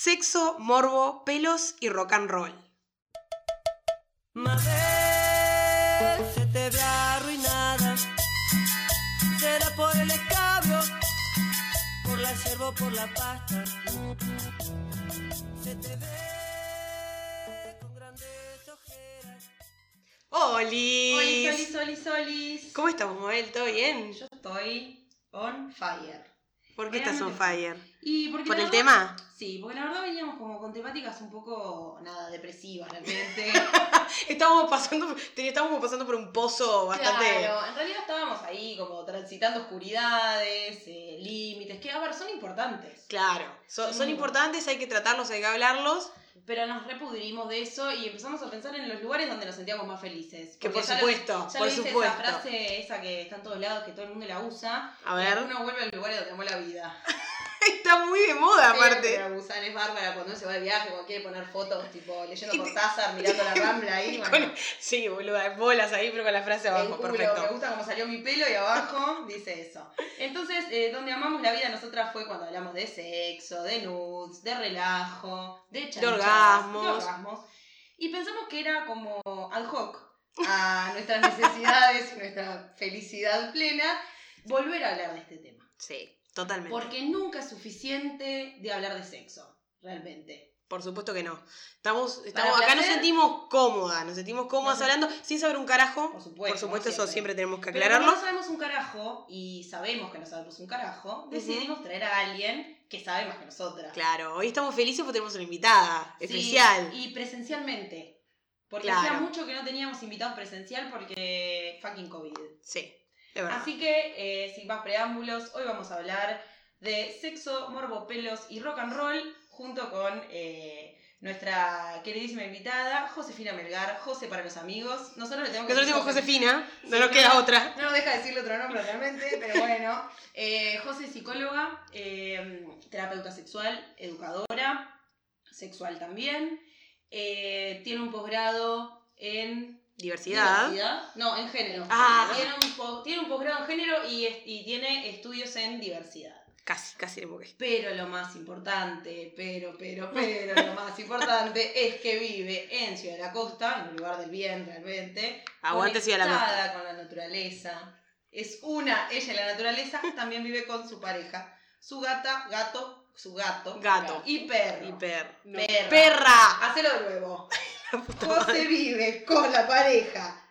Sexo, morbo, pelos y rock and roll. Mabel, se te ve arruinada. Será por el escabio, por la yerba o por la pasta. Se te ve con grandes ojeras. ¡Oli! Solis, solis, solis, solis. ¿Cómo estamos, Mabel? ¿Todo bien? Yo estoy on fire. ¿Por qué estás on fire? Y porque ¿Por el verdad- tema? Sí, porque la verdad veníamos como con temáticas un poco, nada, depresivas realmente. Estábamos pasando, estábamos pasando por un pozo bastante. Claro, en realidad estábamos ahí como transitando oscuridades, eh, límites, que a ver, son importantes. Claro, son, Sí. son importantes, hay que tratarlos, hay que hablarlos. Pero nos repudrimos de eso y empezamos a pensar en los lugares donde nos sentíamos más felices. Que por ya lo- supuesto, ya por lo supuesto. esa frase esa que está en todos lados, que todo el mundo la usa. A ver. Uno vuelve al lugar donde amó la vida. Está muy de moda, aparte. Pero Busan es bárbara cuando uno se va de viaje, cuando quiere poner fotos, tipo leyendo Y te- Cortázar, mirando la rambla ahí. Y bueno. con- sí, boluda, bolas ahí, pero con la frase abajo, culo, perfecto. me gusta cómo salió mi pelo y abajo dice eso. Entonces, eh, donde amamos la vida nosotras fue cuando hablamos de sexo, de nudes, de relajo, de chanchas, orgasmos. de orgasmos. Y pensamos que era como ad hoc a nuestras necesidades y nuestra felicidad plena volver a hablar de este tema. Sí, totalmente. Porque nunca es suficiente de hablar de sexo, realmente. Por supuesto que no. Estamos, estamos acá nos sentimos cómodas, nos sentimos cómodas No. hablando sin saber un carajo. Por supuesto, Por supuesto, eso siempre. tenemos que Pero aclararlo. no sabemos un carajo y sabemos que no sabemos un carajo, decidimos traer a alguien que sabe más que nosotras. Claro, hoy estamos felices porque tenemos una invitada Sí, especial. Y presencialmente. Porque Claro. hacía mucho que no teníamos invitados presencial porque fucking COVID. Sí. Así que, eh, sin más preámbulos, hoy vamos a hablar de sexo, morbo, pelos y rock and roll junto con eh, nuestra queridísima invitada, Josefina Melgar, José para los amigos. Nosotros le tenemos que Nosotros decir Josefina, no Sí, nos queda no. otra. No nos deja decirle otro nombre realmente, pero bueno. Eh, José es psicóloga, eh, terapeuta sexual, educadora, sexual también. Tiene un posgrado en Diversidad. diversidad. No, en género. Ah. Tiene, un po- tiene un posgrado en género y, es- y tiene estudios en diversidad. Casi, casi le moqué. Pero lo más importante, pero, pero, pero, lo más importante es que vive en Ciudad de la Costa, en un lugar del bien realmente. Aguante Ciudad de la Costa. con la naturaleza. Es una, ella y la naturaleza, también vive con su pareja. Su gata, gato, su gato. Gato. Y perro. Y per. Perra. ¡Perra! Hacelo de nuevo. José vive con la pareja.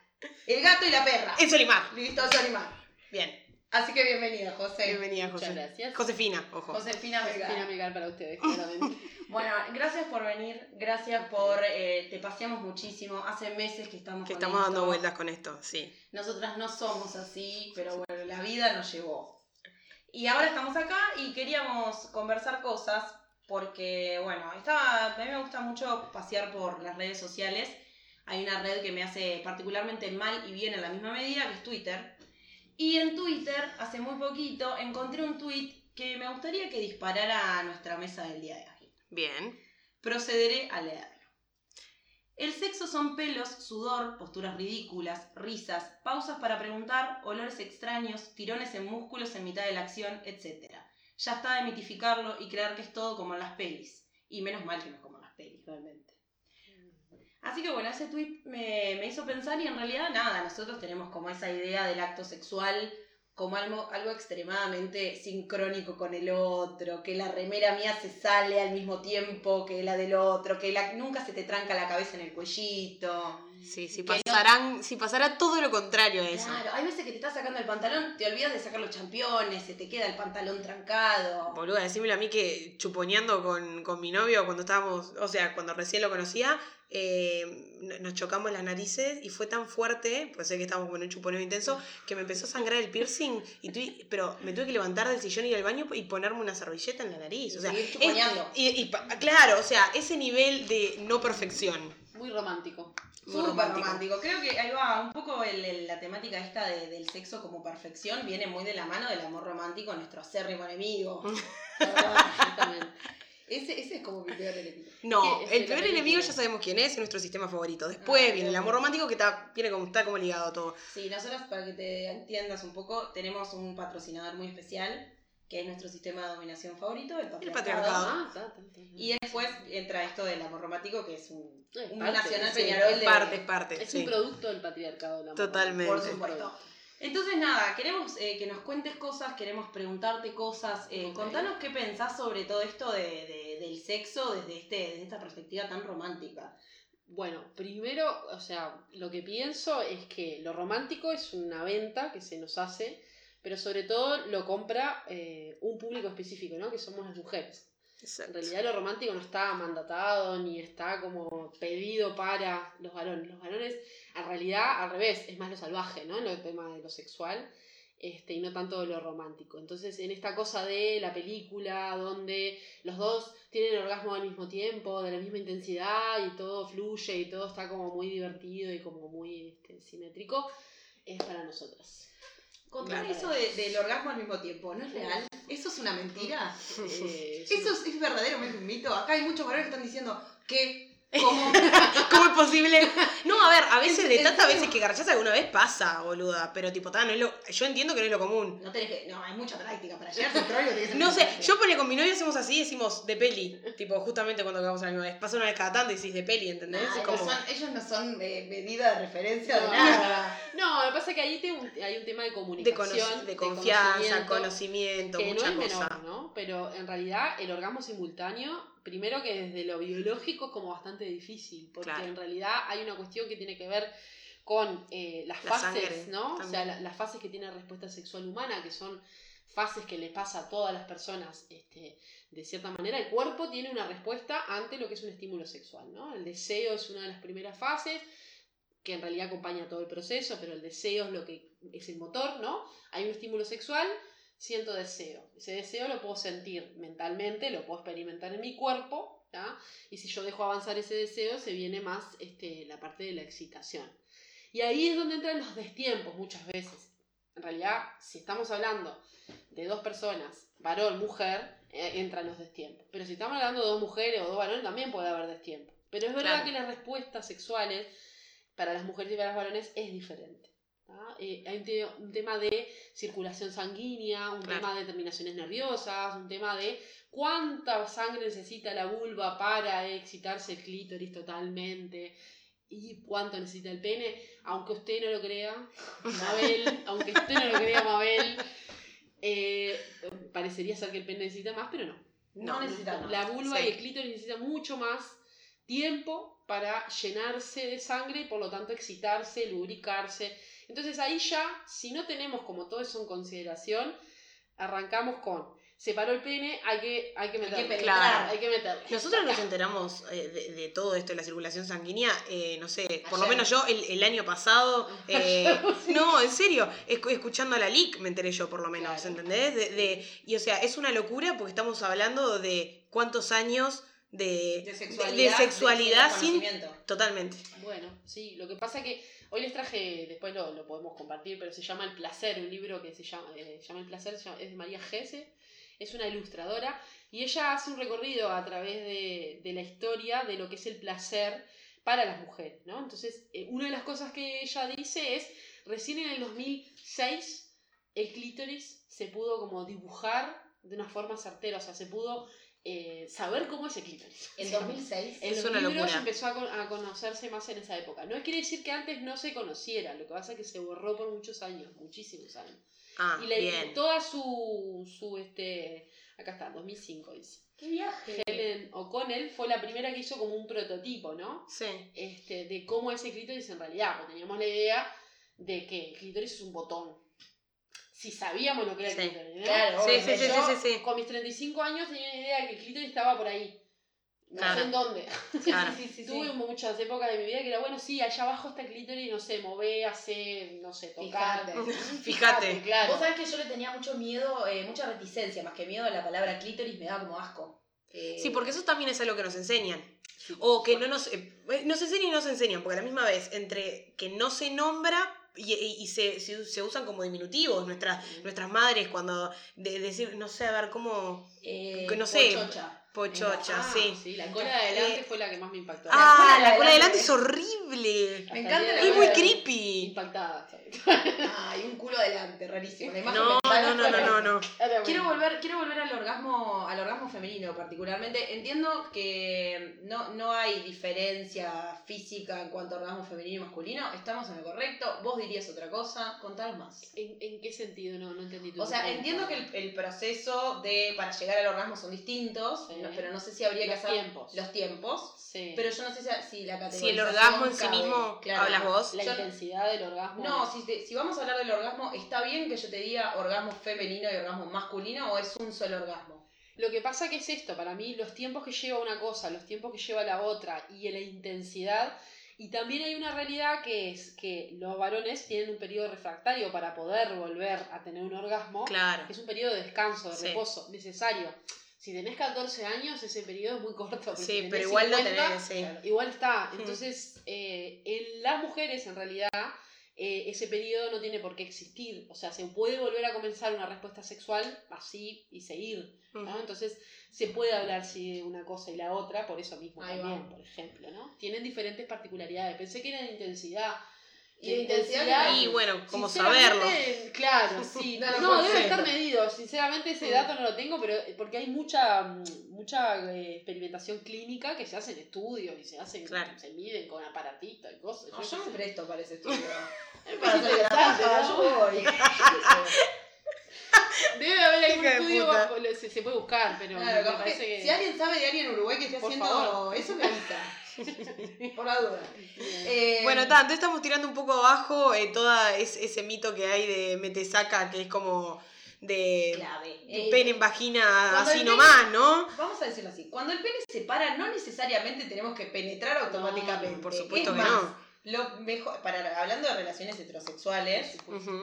El gato y la perra. Es Solimar. Listo, Solimar. Bien. Así que bienvenida, José. Bienvenida, José. Muchas gracias. Josefina, ojo. Josefina Vergara. Josefina Melgar para ustedes, claramente. Bueno, gracias por venir, gracias por, eh, te paseamos muchísimo, hace meses que estamos Que con estamos dando vueltas con esto, sí. Nosotras no somos así, pero bueno, la vida nos llevó. Y ahora estamos acá y queríamos conversar cosas porque, bueno, estaba, a mí me gusta mucho pasear por las redes sociales. Hay una red que me hace particularmente mal y bien en la misma medida, que es Twitter. Y en Twitter, hace muy poquito, encontré un tweet que me gustaría que disparara a nuestra mesa del día de hoy. Bien. Procederé a leerlo. El sexo son pelos, sudor, posturas ridículas, risas, pausas para preguntar, olores extraños, tirones en músculos en mitad de la acción, etc. Ya está de mitificarlo y creer que es todo como en las pelis. Y menos mal que no es como en las pelis, realmente. Así que bueno, ese tweet me, me hizo pensar y en realidad nada, nosotros tenemos como esa idea del acto sexual como algo, algo extremadamente sincrónico con el otro, que la remera mía se sale al mismo tiempo que la del otro, que nunca se te tranca la cabeza en el cuellito. Sí, si Que no- pasarán, si pasará todo lo contrario a eso. Claro, hay veces que te estás sacando el pantalón, te olvidas de sacar los championes, se te queda el pantalón trancado. Boluda, decímelo a mí que chuponeando con, con mi novio cuando estábamos, o sea, cuando recién lo conocía, eh, no- nos chocamos las narices y fue tan fuerte, pues sé que estábamos con un chuponeo intenso, que me empezó a sangrar el piercing, y tuve- pero me tuve que levantar del sillón, ir al baño y ponerme una servilleta en la nariz. O sea, Seguir es- chuponeando. y, y claro, o sea, ese nivel de no perfección. Muy romántico. Muy romántico. romántico. Creo que ahí va un poco el- el- la temática esta de- del sexo como perfección, viene muy de la mano del amor romántico, nuestro acérrimo enemigo. Exactamente. ese, ese es como mi peor enemigo. No, ¿Qué es el peor enemigo ya sabemos quién es, es nuestro sistema favorito. Después Ah, viene el amor romántico que está, viene como, está como ligado a todo. Sí, nosotros, para que te entiendas un poco, tenemos un patrocinador muy especial que es nuestro sistema de dominación favorito, el patriarcado. patriarcado. Ah, está, está, está. Y después entra esto del amor romántico, que es un, Es un parte, nacional sí, Peñarol Es de... parte, es parte. Es sí. un producto del patriarcado. el amor. Totalmente. Por supuesto. Entonces, nada, queremos eh, que nos cuentes cosas, queremos preguntarte cosas. eh. Contanos qué pensás sobre todo esto de, de- del sexo desde, este, desde esta perspectiva tan romántica. Bueno, primero, o sea, lo que pienso es que lo romántico es una venta que se nos hace, pero sobre todo lo compra eh, un público específico, ¿no? Que somos las mujeres. En Exacto. realidad lo romántico no está mandatado ni está como pedido para los varones. Los varones, en realidad, al revés, es más lo salvaje, ¿no? En el tema de lo sexual. Este, y no tanto lo romántico. Entonces, en esta cosa de la película, donde los dos tienen orgasmo al mismo tiempo, de la misma intensidad, y todo fluye y todo está como muy divertido y como muy este, simétrico, es para nosotras. Contame Claro. eso de- del orgasmo al mismo tiempo, ¿no es real? ¿Eso es una mentira? Eh, es ¿Eso es, es verdaderamente un mito? Acá hay muchos varones que están diciendo que... Como, ¿Cómo es posible? No, a ver, a veces de tantas veces que garchás alguna vez pasa, boluda. Pero tipo, ta, no es lo, yo entiendo que no es lo común. no tenés que... No, hay mucha práctica para llegar a ese trollo. tenés que No sé, yo pone con mi novia hacemos así, decimos de peli. Tipo, justamente cuando acabamos la misma vez. Pasa una vez cada tanto y decís de peli, ¿entendés? Ah, Es no como- son- ellos no son eh, medida de referencia de No. nada. No, lo que pasa es que ahí te- un- hay un tema de de, comunicación, cono- de confianza, conocimiento, conocimiento, que no mucha es menor, cosa. ¿no? Pero en realidad el orgasmo simultáneo, primero que desde lo biológico es como bastante difícil, porque Claro. en realidad hay una cuestión que tiene que ver con eh, las La fases, sangre, ¿no? O sea, la- las fases que tiene respuesta sexual humana, que son fases que le pasa a todas las personas, este, de cierta manera, el cuerpo tiene una respuesta ante lo que es un estímulo sexual, ¿no? El deseo es una de las primeras fases, que en realidad acompaña todo el proceso, pero el deseo es lo que es el motor, ¿no? Hay un estímulo sexual, siento deseo. Ese deseo lo puedo sentir mentalmente, lo puedo experimentar en mi cuerpo, ¿ya? Y si yo dejo avanzar ese deseo, se viene más este, la parte de la excitación. Y ahí es donde entran los destiempos muchas veces. En realidad, si estamos hablando de dos personas, varón, mujer, eh, entran los destiempos. Pero si estamos hablando de dos mujeres o dos varones, también puede haber destiempos. Pero es verdad Claro. que las respuestas sexuales para las mujeres y para los varones es diferente. Eh, hay un, te- un tema de circulación sanguínea, un Claro. tema de terminaciones nerviosas, un tema de cuánta sangre necesita la vulva para excitarse el clítoris totalmente y cuánto necesita el pene, aunque usted no lo crea, Mabel, aunque usted no lo crea, Mabel, eh, parecería ser que el pene necesita más, pero no. No, No, necesitamos. La vulva Sí. y el clítoris necesitan mucho más tiempo para llenarse de sangre y por lo tanto excitarse, lubricarse. Entonces ahí ya, si no tenemos como todo eso en consideración, arrancamos con, se paró el pene, hay que, hay que meterlo. penetrar. Claro. hay que meterlo. Nosotros nos enteramos eh, de, de todo esto de la circulación sanguínea, eh, no sé, por lo menos yo el, el año pasado, eh, no, en serio, escu- escuchando a la LIC me enteré yo por lo menos, Claro. ¿entendés? De, de- y o sea, es una locura porque estamos hablando de cuántos años de, De sexualidad. de sexualidad de sin... Totalmente. Bueno, sí, lo que pasa que hoy les traje, después lo, lo podemos compartir, pero se llama El Placer, un libro que se llama, eh, llama El Placer, es de María Gese, es una ilustradora, y ella hace un recorrido a través de, de la historia de lo que es el placer para las mujeres, ¿no? Entonces, eh, una de las cosas que ella dice es, recién en el 2006, el clítoris se pudo como dibujar de una forma certera, o sea, se pudo eh, saber cómo es el clítoris. En 2006. En Es los una libros locura. empezó a, con- a conocerse más en esa época. No quiere decir que antes no se conociera, lo que pasa es que se borró por muchos años, muchísimos años. Ah, y la, bien. toda su, su, este, acá está, 2005 dice. ¡Qué viaje! Helen O'Connell fue la primera que hizo como un prototipo, ¿no? Sí. Este, de cómo es el clítoris en realidad, porque teníamos la idea de que el clítoris es un botón. Si sabíamos lo que era el Sí. clítoris, ¿no? Claro, Sí, sí, sí, sí, Yo, sí, sí. Con mis 35 años tenía la idea de que el clítoris estaba por ahí. No Claro. sé en dónde. Claro. Sí, sí, sí, sí. Tuve muchas épocas de mi vida que era, bueno, sí, allá abajo está el clítoris, no sé, mover, hacer, no sé, tocar. Fíjate. Fíjate. claro. Vos sabés que yo le tenía mucho miedo, eh, mucha reticencia, más que miedo a la palabra clítoris, me daba como asco. Eh, Sí, porque eso también es algo que nos enseñan. Sí. O que no nos, eh, nos enseñan y nos enseñan, porque a la misma vez, entre que no se nombra y, y- se, se, se usan como diminutivos nuestras, nuestras madres cuando de, decir, no sé, a ver, cómo eh, no sé, pochocha. Pochocha, Ah, sí. la cola de adelante fue la que más me impactó. Ah, La la cola de adelante. es horrible. Me encanta la Es muy cola creepy. Impactada. Ay, un culo adelante, rarísimo. La No, no, no, no, no, no. Quiero volver, quiero volver al orgasmo, al orgasmo femenino particularmente. Entiendo que no, no hay diferencia física en cuanto a orgasmo femenino y masculino. Estamos en lo correcto. Vos dirías otra cosa. Contanos más. ¿En, en qué sentido? No, no entendí tu O sea, pregunta. entiendo que el, el proceso de para llegar al orgasmo son distintos, Sí. Pero no sé si habría que Los hacer tiempos. los tiempos. Sí. Pero yo no sé si, si la categoría. Si el orgasmo en sí mismo hablas vos. la yo- intensidad del orgasmo. No, si, te- si vamos a hablar del orgasmo, ¿está bien que yo te diga orgasmo femenino y orgasmo masculino o es un solo orgasmo? Lo que pasa que es esto, para mí, los tiempos que lleva una cosa, los tiempos que lleva la otra y la intensidad. Y también hay una realidad que es que los varones tienen un periodo refractario para poder volver a tener un orgasmo. Claro. que es un periodo de descanso, de Sí. reposo, necesario. Si tenés 14 años, ese periodo es muy corto. pero si Sí, tenés pero igual lo 50, tenés, sí. Igual está. Entonces, eh, en las mujeres, en realidad, eh, ese periodo no tiene por qué existir. O sea, se puede volver a comenzar una respuesta sexual así y seguir. Entonces, se puede hablar sí, de una cosa y la otra, por eso mismo Ahí también, va. por ejemplo. ¿no? Tienen diferentes particularidades. Pensé que era de intensidad. Y Que intensidad Y bueno, ¿cómo Sinceramente, saberlo? Claro, sí. No debe estar medido. Sinceramente, ese Mm. dato no lo tengo, pero porque hay mucha, mm, mucha eh, experimentación clínica que se hace en estudios y se hacen, Claro. se miden con aparatitos y cosas. No, Yo me presto para ese estudio. Me para parece la interesante, yo voy. Debe haber algún estudio, se, se puede buscar, pero Claro, me parece que. Si alguien sabe de alguien en Uruguay que esté haciendo favor. eso, me avisa. Por la duda. Eh, Bueno, ta, entonces estamos tirando un poco abajo eh, todo ese mito que hay de metesaca, que es como de clave. Eh, pene en vagina así nomás, ¿no? Vamos a decirlo así. Cuando el pene se para, no necesariamente tenemos que penetrar automáticamente. No, por supuesto Es que más, no. Lo mejor, para, hablando de relaciones heterosexuales,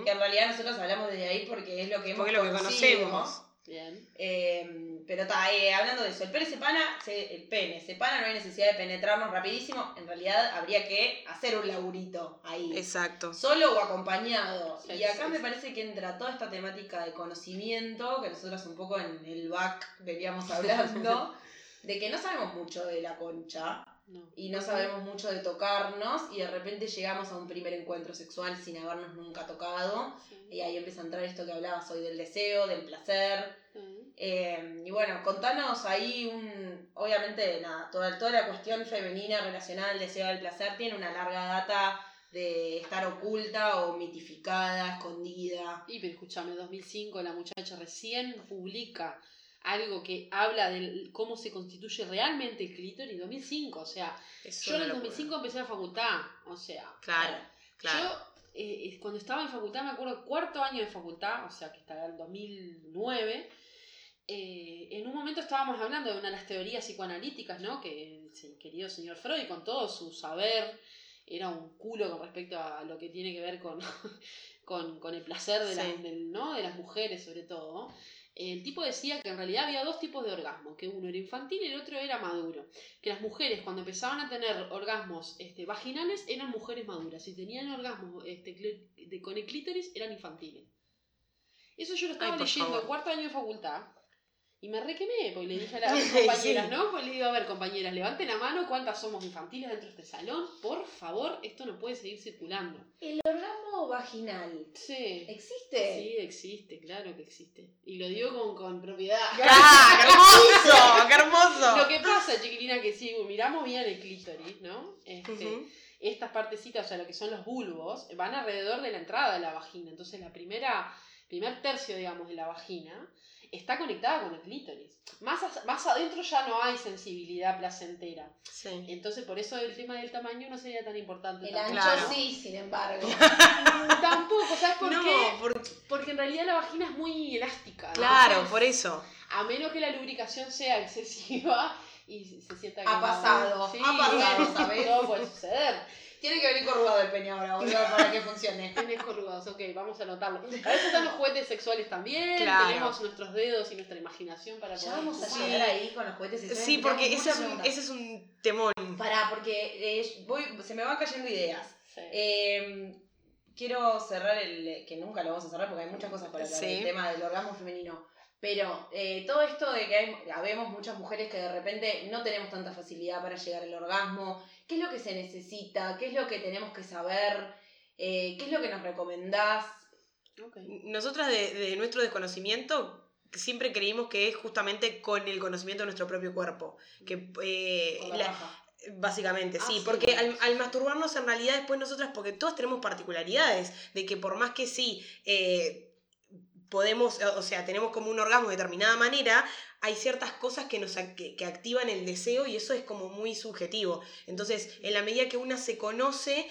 que en realidad nosotros hablamos desde ahí porque es lo que hemos Porque es lo que conocido, conocemos. Bien. Eh, pero está, hablando de eso, el pene se pana, se- el pene se pana, no hay necesidad de penetrarnos rapidísimo, en realidad habría que hacer un laburito ahí. Exacto. Solo o acompañado. Sí, y acá sí, me sí. parece que entra toda esta temática de conocimiento, que nosotros un poco en el back veníamos hablando, de que no sabemos mucho de la concha No. y no sabemos mucho de tocarnos y de repente llegamos a un primer encuentro sexual sin habernos nunca tocado. Sí. Y ahí empieza a entrar esto que hablabas hoy del deseo, del placer. Sí. Eh, y bueno, contanos ahí un. Obviamente, nada, toda, toda la cuestión femenina relacionada al deseo del placer tiene una larga data de estar oculta o mitificada, escondida. Y pero escúchame, 2005 la muchacha recién publica algo que habla de cómo se constituye realmente el clítoris, 2005, o sea, yo en el locura. 2005 empecé la facultad, o sea, Claro, claro. yo eh, cuando estaba en facultad, me acuerdo, cuarto año de facultad, o sea, que está en el 2009, eh, en un momento estábamos hablando de una de las teorías psicoanalíticas, ¿no? Que el querido señor Freud, con todo su saber, era un culo con respecto a lo que tiene que ver con, con, con el placer de, Sí. del- ¿no? de las mujeres, sobre todo. El tipo decía que en realidad había dos tipos de orgasmo, que uno era infantil y el otro era maduro. Que las mujeres cuando empezaban a tener orgasmos este, vaginales eran mujeres maduras. Si tenían orgasmos este, de- con el clítoris eran infantiles. Eso yo lo estaba Ay, leyendo en cuarto año de facultad. Y me requemé, porque le dije a las Sí. compañeras, ¿no? Pues le digo, a ver, compañeras, levanten la mano cuántas somos infantiles dentro de este salón. Por favor, esto no puede seguir circulando. El orgasmo vaginal. Sí. ¿Existe? Sí, existe, claro que existe. Y lo digo con, con propiedad. ¡Ah, qué hermoso! ¡Qué hermoso! Lo que pasa, chiquilina, que si miramos bien el clítoris, ¿no? Este. Estas partecitas, o sea, lo que son los bulbos, van alrededor de la entrada de la vagina. Entonces, la primera, primer tercio, digamos, de la vagina está conectada con el clítoris. Más, más adentro ya no hay sensibilidad placentera. Sí. Entonces, por eso el tema del tamaño no sería tan importante. El tampoco. ancho Claro. sí, sin embargo. Tampoco, ¿sabes por no, qué? por- Porque en realidad la vagina es muy elástica. claro, entonces, por eso. A menos que la lubricación sea excesiva y se sienta Ha pasado, ha pasado, ¿sabes? Todo puede suceder. Tiene que venir corrugado el peña ahora, boludo, para que funcione. Tenés corrugados, ok, vamos a anotarlo. A veces están los juguetes sexuales también, Claro. tenemos nuestros dedos y nuestra imaginación para Ya poder vamos a llegar ahí con los juguetes sexuales. Sí, porque ese es, un, preguntas. ese es un temón. Pará, porque eh, voy, se me van cayendo ideas. Sí. Eh, quiero cerrar el. que nunca lo vamos a cerrar porque hay muchas cosas para hablar Sí. del tema del orgasmo femenino. Pero eh, todo esto de que hay, habemos muchas mujeres que de repente no tenemos tanta facilidad para llegar al orgasmo, ¿qué es lo que se necesita? ¿Qué es lo que tenemos que saber? Eh, ¿Qué es lo que nos recomendás? Ok. Nosotras de, de nuestro desconocimiento siempre creímos que es justamente con el conocimiento de nuestro propio cuerpo. Que eh, la la-. Básicamente, Ah, sí, porque al, al masturbarnos en realidad después nosotras, porque todas tenemos particularidades, de que por más que sí eh, podemos, o sea, tenemos como un orgasmo de determinada manera, hay ciertas cosas que nos que, que activan el deseo y eso es como muy subjetivo. Entonces, en la medida que una se conoce,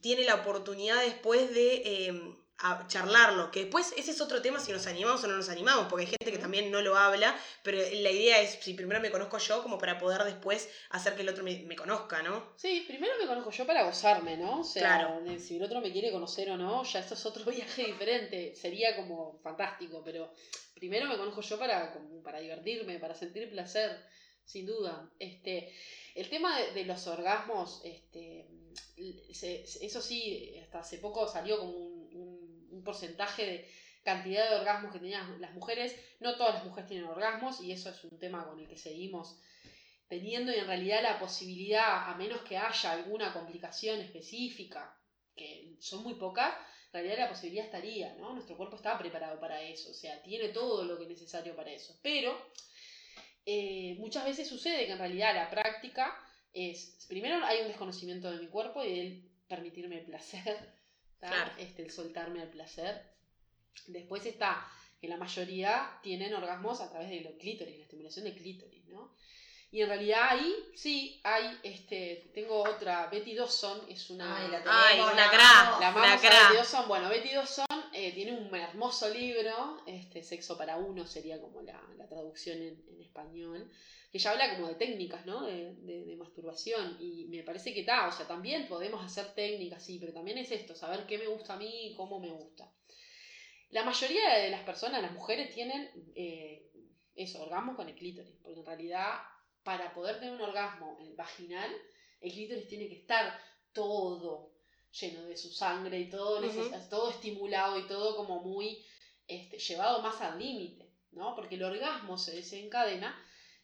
tiene la oportunidad después de eh, a- charlarlo, que después ese es otro tema si nos animamos o no nos animamos, porque hay gente que también no lo habla, pero la idea es, si primero me conozco yo, como para poder después hacer que el otro me, me conozca, ¿no? Sí, primero me conozco yo para gozarme, ¿no? O sea, Claro. si el otro me quiere conocer o no, ya esto es otro viaje diferente. Sería como fantástico, pero primero me conozco yo para, como para divertirme, para sentir placer, sin duda. Este, el tema de, de los orgasmos, este, se- eso sí, hasta hace poco salió como un, un- porcentaje de cantidad de orgasmos que tenían las mujeres. No todas las mujeres tienen orgasmos y eso es un tema con el que seguimos teniendo en realidad la posibilidad, a menos que haya alguna complicación específica, que son muy pocas, en realidad la posibilidad estaría, ¿no? Nuestro cuerpo está preparado para eso, o sea, tiene todo lo que es necesario para eso. Pero eh, muchas veces sucede que en realidad la práctica es, primero hay un desconocimiento de mi cuerpo y el permitirme el placer, ¿tá? Claro. este, el soltarme al placer. Después está que la mayoría tienen orgasmos a través de los clítoris, la estimulación de clítoris, ¿no? Y en realidad ahí sí hay, este, tengo otra, Betty Dawson, es una... Ay, la Ay, tenemos, la cra. La La cra. Betty Dawson. Bueno, Betty Dawson eh, tiene un hermoso libro, este, Sexo para uno sería como la, la traducción en, en español, que ya habla como de técnicas, ¿no? De, de- de masturbación. Y me parece que está, o sea, también podemos hacer técnicas, sí, pero también es esto, saber qué me gusta a mí y cómo me gusta. La mayoría de las personas, las mujeres, tienen eh, eso, orgasmos con el clítoris, porque en realidad para poder tener un orgasmo eh, vaginal, el clítoris tiene que estar todo lleno de su sangre y todo, neces- todo estimulado y todo como muy este, llevado más al límite, ¿no? Porque el orgasmo se desencadena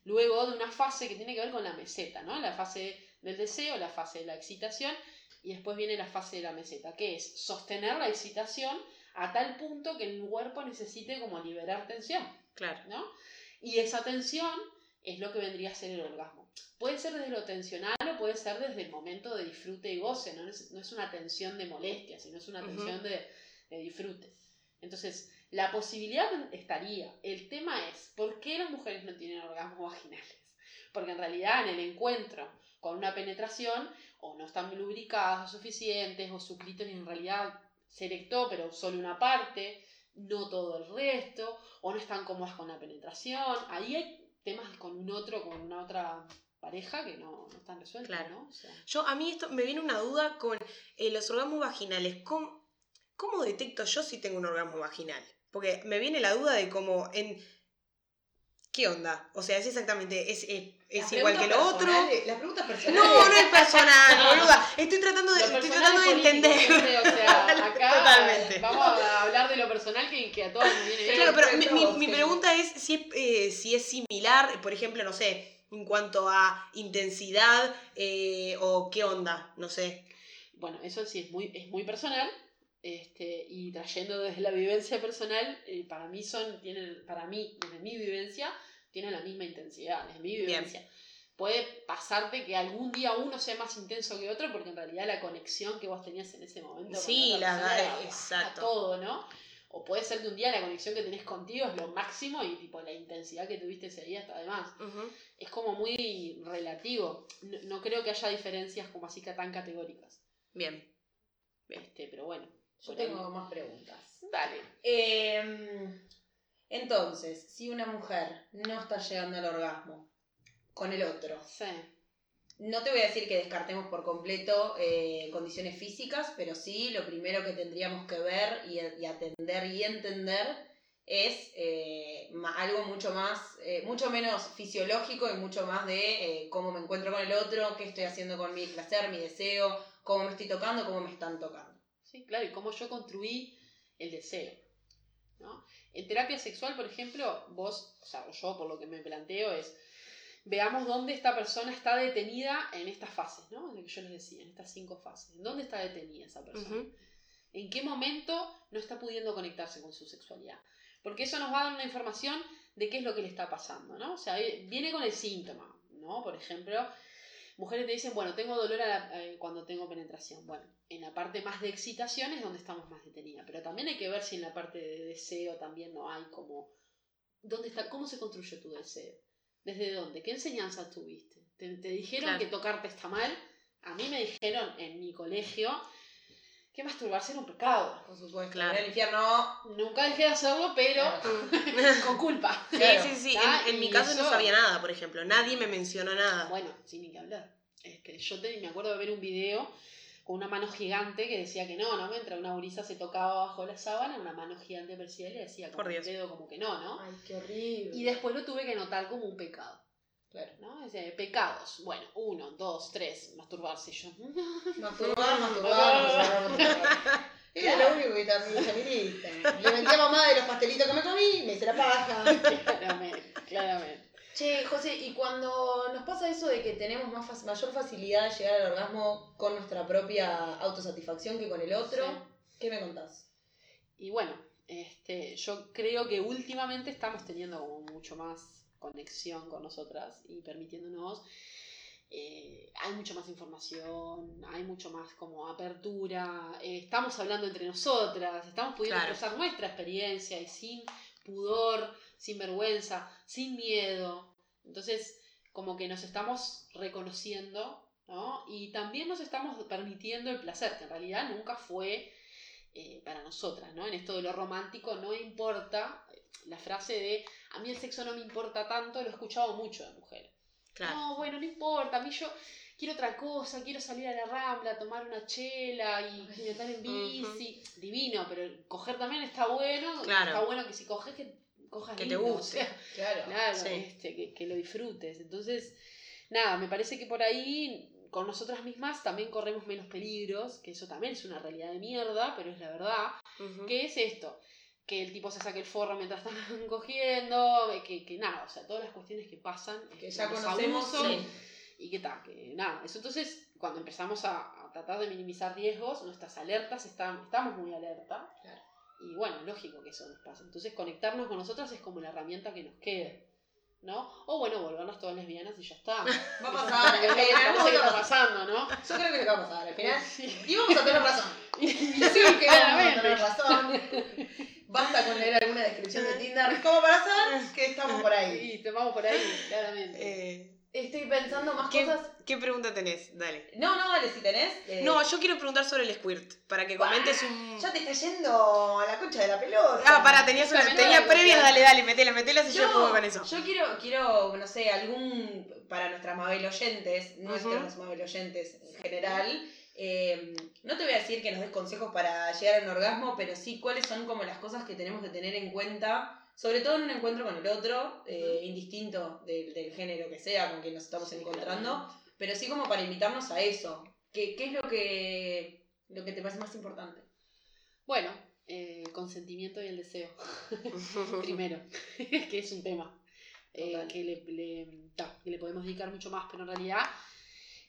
luego de una fase que tiene que ver con la meseta, ¿no? La fase del deseo, la fase de la excitación y después viene la fase de la meseta, que es sostener la excitación a tal punto que el cuerpo necesite como liberar tensión. Claro. ¿no? Y esa tensión es lo que vendría a ser el orgasmo. Puede ser desde lo tensional o puede ser desde el momento de disfrute y goce, no es, no es una tensión de molestia, sino es una tensión de, de disfrute. Entonces, la posibilidad estaría. El tema es, ¿por qué las mujeres no tienen orgasmos vaginales? Porque en realidad en el encuentro con una penetración o no están lubricadas suficientes o su clítoris en realidad se erectó pero solo una parte, no todo el resto, o no están cómodas con la penetración. Ahí hay temas con un otro, con una otra pareja que no, no están resueltos, Claro. ¿no? O sea, Yo, a mí esto me viene una duda con eh, los orgasmos vaginales. ¿Cómo, ¿Cómo detecto yo si tengo un orgasmo vaginal? Porque me viene la duda de cómo en... ¿Qué onda? O sea, es exactamente, es, es, es igual que lo otro. Las preguntas personales. No, no es personal, boluda. Estoy tratando de, estoy tratando de entender. siempre, o sea, acá Totalmente. vamos a hablar de lo personal que, que a todos nos viene bien. Claro, pero mi, pregunta es si es, eh, si es similar, por ejemplo, no sé, en cuanto a intensidad eh, o qué onda, no sé. Bueno, eso sí es muy, es muy personal. Este, y trayendo desde la vivencia personal, eh, para mí son, tienen, para mí, desde mi vivencia, tienen la misma intensidad, desde mi Bien. vivencia. Puede pasarte que algún día uno sea más intenso que otro, porque en realidad la conexión que vos tenías en ese momento Sí, la- era, exacto. a todo, ¿no? O puede ser que un día la conexión que tenés contigo es lo máximo y tipo la intensidad que tuviste ese día está de más. Ujú. Es como muy relativo. No, no creo que haya diferencias como así que tan categóricas. Bien. Este, pero bueno. Yo ahí. tengo más preguntas. Dale. Eh, entonces, si una mujer no está llegando al orgasmo con el otro, Sí. no te voy a decir que descartemos por completo eh, condiciones físicas, pero sí lo primero que tendríamos que ver y, y atender y entender es eh, algo mucho más, eh, mucho menos fisiológico y mucho más de eh, cómo me encuentro con el otro, qué estoy haciendo con mi placer, mi deseo, cómo me estoy tocando, cómo me están tocando. Sí, claro, y cómo yo construí el deseo. ¿no? En terapia sexual, por ejemplo, vos, o sea, yo por lo que me planteo es, veamos dónde esta persona está detenida en estas fases, ¿no? Lo que yo les decía, en estas cinco fases. ¿Dónde está detenida esa persona? Ujú. ¿En qué momento no está pudiendo conectarse con su sexualidad? Porque eso nos va a dar una información de qué es lo que le está pasando, ¿no? O sea, viene con el síntoma, ¿no? Por ejemplo, mujeres te dicen, bueno, tengo dolor eh, cuando tengo penetración. Bueno, en la parte más de excitación es donde estamos más detenidas, pero también hay que ver si en la parte de deseo también no hay como... ¿Dónde está? ¿Cómo se construye tu deseo? ¿Desde dónde? ¿Qué enseñanza tuviste? ¿Te, dijeron que tocarte está mal? A mí me dijeron en mi colegio que masturbarse era un pecado. Por supuesto. Claro. En el infierno. Nunca dejé de hacerlo, pero con culpa. Sí, sí, sí. En, mi caso no sabía nada, por ejemplo. Nadie me mencionó nada. Bueno, sin ni que hablar. Es que yo me acuerdo de ver un video con una mano gigante que decía que no, ¿no? Mientras una gurisa se tocaba bajo la sábana, una mano gigante percibía y decía como el dedo como que no, ¿no? Ay, qué horrible. Y después lo tuve que notar como un pecado. Claro. ¿no? pecados. Bueno, uno, dos, tres, masturbarse. Yo. Masturbar, masturbar, masturbar. Era lo único que también mi lista. Le metí a mamá de los pastelitos que me comí me hice la paja. claramente, claramente. Che, José, y cuando nos pasa eso de que tenemos más mayor facilidad de llegar al orgasmo con nuestra propia autosatisfacción que con el otro, ¿qué me contás? Y bueno, este, yo creo que últimamente estamos teniendo como mucho más conexión con nosotras y permitiéndonos. Eh, hay mucho más información, hay mucho más como apertura, eh, estamos hablando entre nosotras, estamos pudiendo expresar nuestra experiencia y sin pudor, sin vergüenza, sin miedo. Entonces, como que nos estamos reconociendo, ¿no? Y también nos estamos permitiendo el placer, que en realidad nunca fue eh, para nosotras, ¿no? En esto de lo romántico no importa, la frase de a mí el sexo no me importa tanto, lo he escuchado mucho de mujeres. No, bueno, no importa, a mí yo quiero otra cosa, quiero salir a la rambla, tomar una chela y, estar en bici. Divino, pero coger también está bueno. Está bueno que si coges, que cojas Que te guste. claro, claro este, que, que lo disfrutes. Entonces, nada, me parece que por ahí con nosotras mismas también corremos menos peligros, que eso también es una realidad de mierda, pero es la verdad. ¿Qué es esto? Que el tipo se saque el forro mientras están cogiendo, que, que nada, o sea, todas las cuestiones que pasan, que ya conocemos y que tal, que nada, eso entonces cuando empezamos a, tratar de minimizar riesgos, nuestras alertas están, estamos muy alerta. Y bueno, lógico que eso nos pasa. Entonces conectarnos con nosotras es como la herramienta que nos quede. ¿no? O bueno, volvernos todas lesbianas y ya está. Va a pasar, al final. No sé qué está pasando, ¿no? Yo creo que lo va a pasar, al final. Y vamos a tener razón. Y sí, que vamos a tener razón. Basta con leer alguna descripción de Tinder como para saber que estamos por ahí. Sí, vamos por ahí, claramente. Eh, Estoy pensando más ¿Qué, cosas. ¿Qué pregunta tenés? Dale. No, no, dale, si tenés. Eh. No, yo quiero preguntar sobre el squirt, para que comentes un... Ya te está yendo a la concha de la pelota. Ah, para, tenías una... Tenía previas, dale, dale, metela, metela, si yo, yo con eso. Yo quiero, quiero, no sé, algún, para nuestras Mabel oyentes, nuestros Mabel oyentes en general, eh, no te voy a decir que nos des consejos para llegar a un orgasmo, pero sí cuáles son como las cosas que tenemos que tener en cuenta, sobre todo en un encuentro con el otro, eh, indistinto del, género que sea con quien nos estamos encontrando, pero sí como para invitarnos a eso. ¿Qué, qué es lo que, lo que te parece más importante? Bueno, el consentimiento y el deseo. Primero, que es un tema. Eh, que, le, que le podemos dedicar mucho más, pero en realidad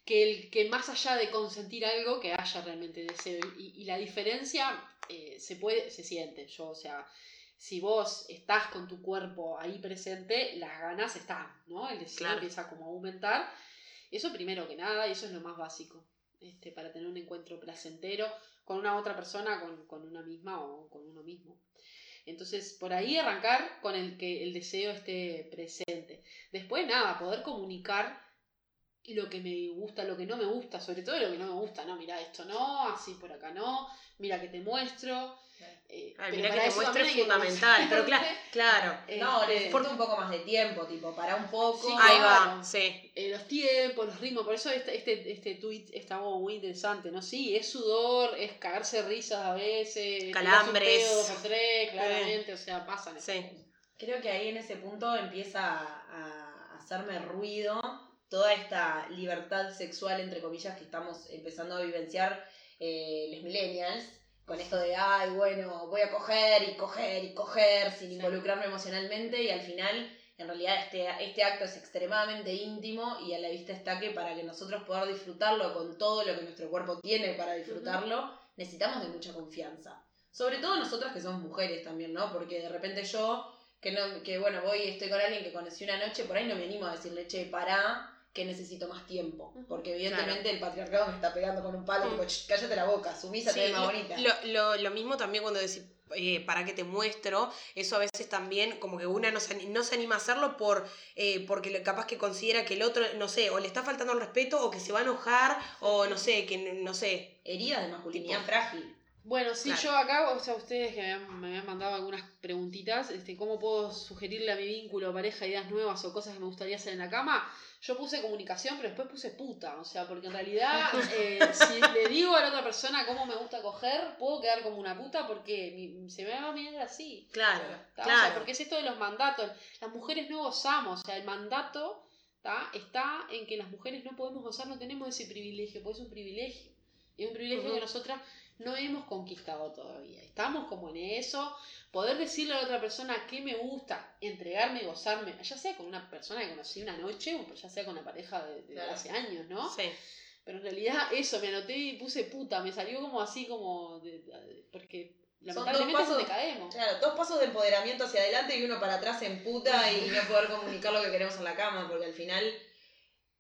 que, el, que más allá de consentir algo, que haya realmente deseo. Y, la diferencia eh, se puede, se siente. Yo, o sea, si vos estás con tu cuerpo ahí presente, las ganas están, ¿no? El deseo empieza como a aumentar. Eso primero que nada, y eso es lo más básico. Este, para tener un encuentro placentero con una otra persona, con, con una misma o con uno mismo. Entonces, por ahí arrancar con el que el deseo esté presente. Después, nada, poder comunicar lo que me gusta, lo que no me gusta, sobre todo lo que no me gusta, no, mira esto no, así por acá no, mira que te muestro. Eh, mira que te muestro es fundamental, pero claro, claro. no, este, necesito un poco más de tiempo, tipo, para un poco. ahí va, sí. Eh, los tiempos, los ritmos, por eso este, este, este tweet está muy interesante, ¿no? Sí, es sudor, es cagarse risas a veces, calambres. por tres, claramente, o sea, pasan. Sí. Creo que ahí en ese punto empieza a hacerme ruido toda esta libertad sexual, entre comillas, que estamos empezando a vivenciar eh, los millennials, con esto de, ay, bueno, voy a coger y coger y coger sin involucrarme emocionalmente y al final, en realidad, este, este acto es extremadamente íntimo y a la vista está que para que nosotros podamos disfrutarlo con todo lo que nuestro cuerpo tiene para disfrutarlo, necesitamos de mucha confianza. Sobre todo nosotras que somos mujeres también, ¿no? Porque de repente yo, que, no, que bueno, voy y estoy con alguien que conocí una noche, por ahí no me animo a decirle, che, pará, que necesito más tiempo. Porque evidentemente el patriarcado me está pegando con un palo, Mm. tipo, "Ch, cállate la boca, sumisa, te ves más bonita. Lo, lo- lo mismo también cuando decís, eh, para que te muestro, eso a veces también como que una no se, no se anima a hacerlo por eh, porque capaz que considera que el otro, no sé, o le está faltando el respeto, o que se va a enojar, o no sé, que no sé. Heridas de masculinidad Tipo- frágil. Bueno, sí, Claro. yo acá, o sea, ustedes que me habían, me habían mandado algunas preguntitas, este, ¿cómo puedo sugerirle a mi vínculo, pareja, ideas nuevas o cosas que me gustaría hacer en la cama? Yo puse comunicación, pero después puse puta, o sea, porque en realidad, eh, si le digo a la otra persona cómo me gusta coger, puedo quedar como una puta porque mi- se me va a mirar así. Claro, ¿tá? O sea, claro. porque es esto de los mandatos. Las mujeres no gozamos, o sea, el mandato ¿tá? está en que las mujeres no podemos gozar, no tenemos ese privilegio, pues es un privilegio. Y es un privilegio Ujú. que nosotras no hemos conquistado todavía. Estamos como en eso. Poder decirle a la otra persona qué me gusta, entregarme y gozarme, ya sea con una persona que conocí una noche o ya sea con la pareja de, de Claro. hace años, ¿no? Sí. Pero en realidad eso, me anoté y puse puta, me salió como así como... de- de- porque dos lamentablemente pasos- donde caemos. Claro, dos pasos de empoderamiento hacia adelante y uno para atrás en puta y no poder comunicar lo que queremos en la cama, porque al final.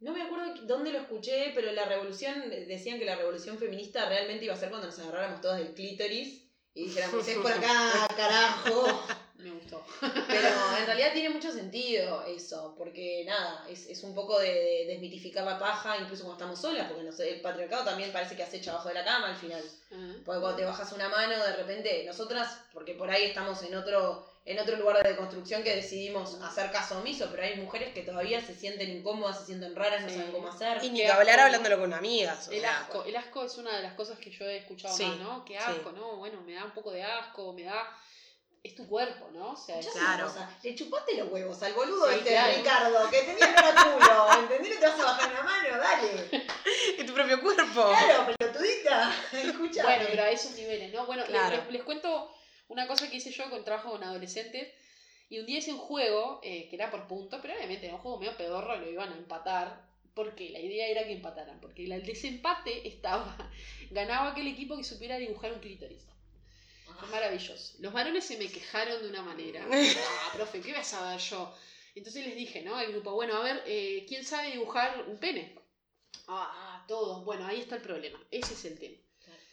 No me acuerdo dónde lo escuché, pero la revolución, decían que la revolución feminista realmente iba a ser cuando nos agarráramos todas del clítoris y dijéramos, es por acá, carajo. Me gustó. Pero en realidad tiene mucho sentido eso, porque nada, es, es un poco de, de desmitificar la paja, incluso cuando estamos solas, porque no sé, el patriarcado también parece que acecha abajo de la cama al final. Ajá. Porque cuando te bajas una mano, de repente, nosotras, porque por ahí estamos en otro, en otro lugar de construcción que decidimos hacer caso omiso, pero hay mujeres que todavía se sienten incómodas, se sienten raras, no saben cómo hacer. Y ni que hablar hablándolo con amigas. o El sea, asco, el asco es una de las cosas que yo he escuchado Sí, más, ¿no? Qué sí. asco, ¿no? Bueno, me da un poco de asco, me da... Es tu cuerpo, ¿no? O sea, Claro. una cosa, le chupaste los huevos al boludo Sí, este claro. Ricardo, que tenía el culo, ¿entendés? No te vas a bajar una mano, dale. Es tu propio cuerpo. Claro, pelotudita, escucha. Bueno, pero a esos niveles, ¿no? Bueno, Claro. les, les cuento una cosa que hice yo con trabajo con adolescentes. Y un día hice un juego eh, que era por puntos, pero obviamente era un juego medio pedorro, lo iban a empatar. Porque la idea era que empataran. Porque el desempate estaba. Ganaba aquel equipo que supiera dibujar un clítoris. Fue maravilloso. Los varones se me quejaron de una manera. Ah, profe, ¿qué vas a ver yo? Entonces les dije, ¿no? Al grupo, bueno, a ver, eh, ¿quién sabe dibujar un pene? Ah, todos. Bueno, ahí está el problema. Ese es el tema.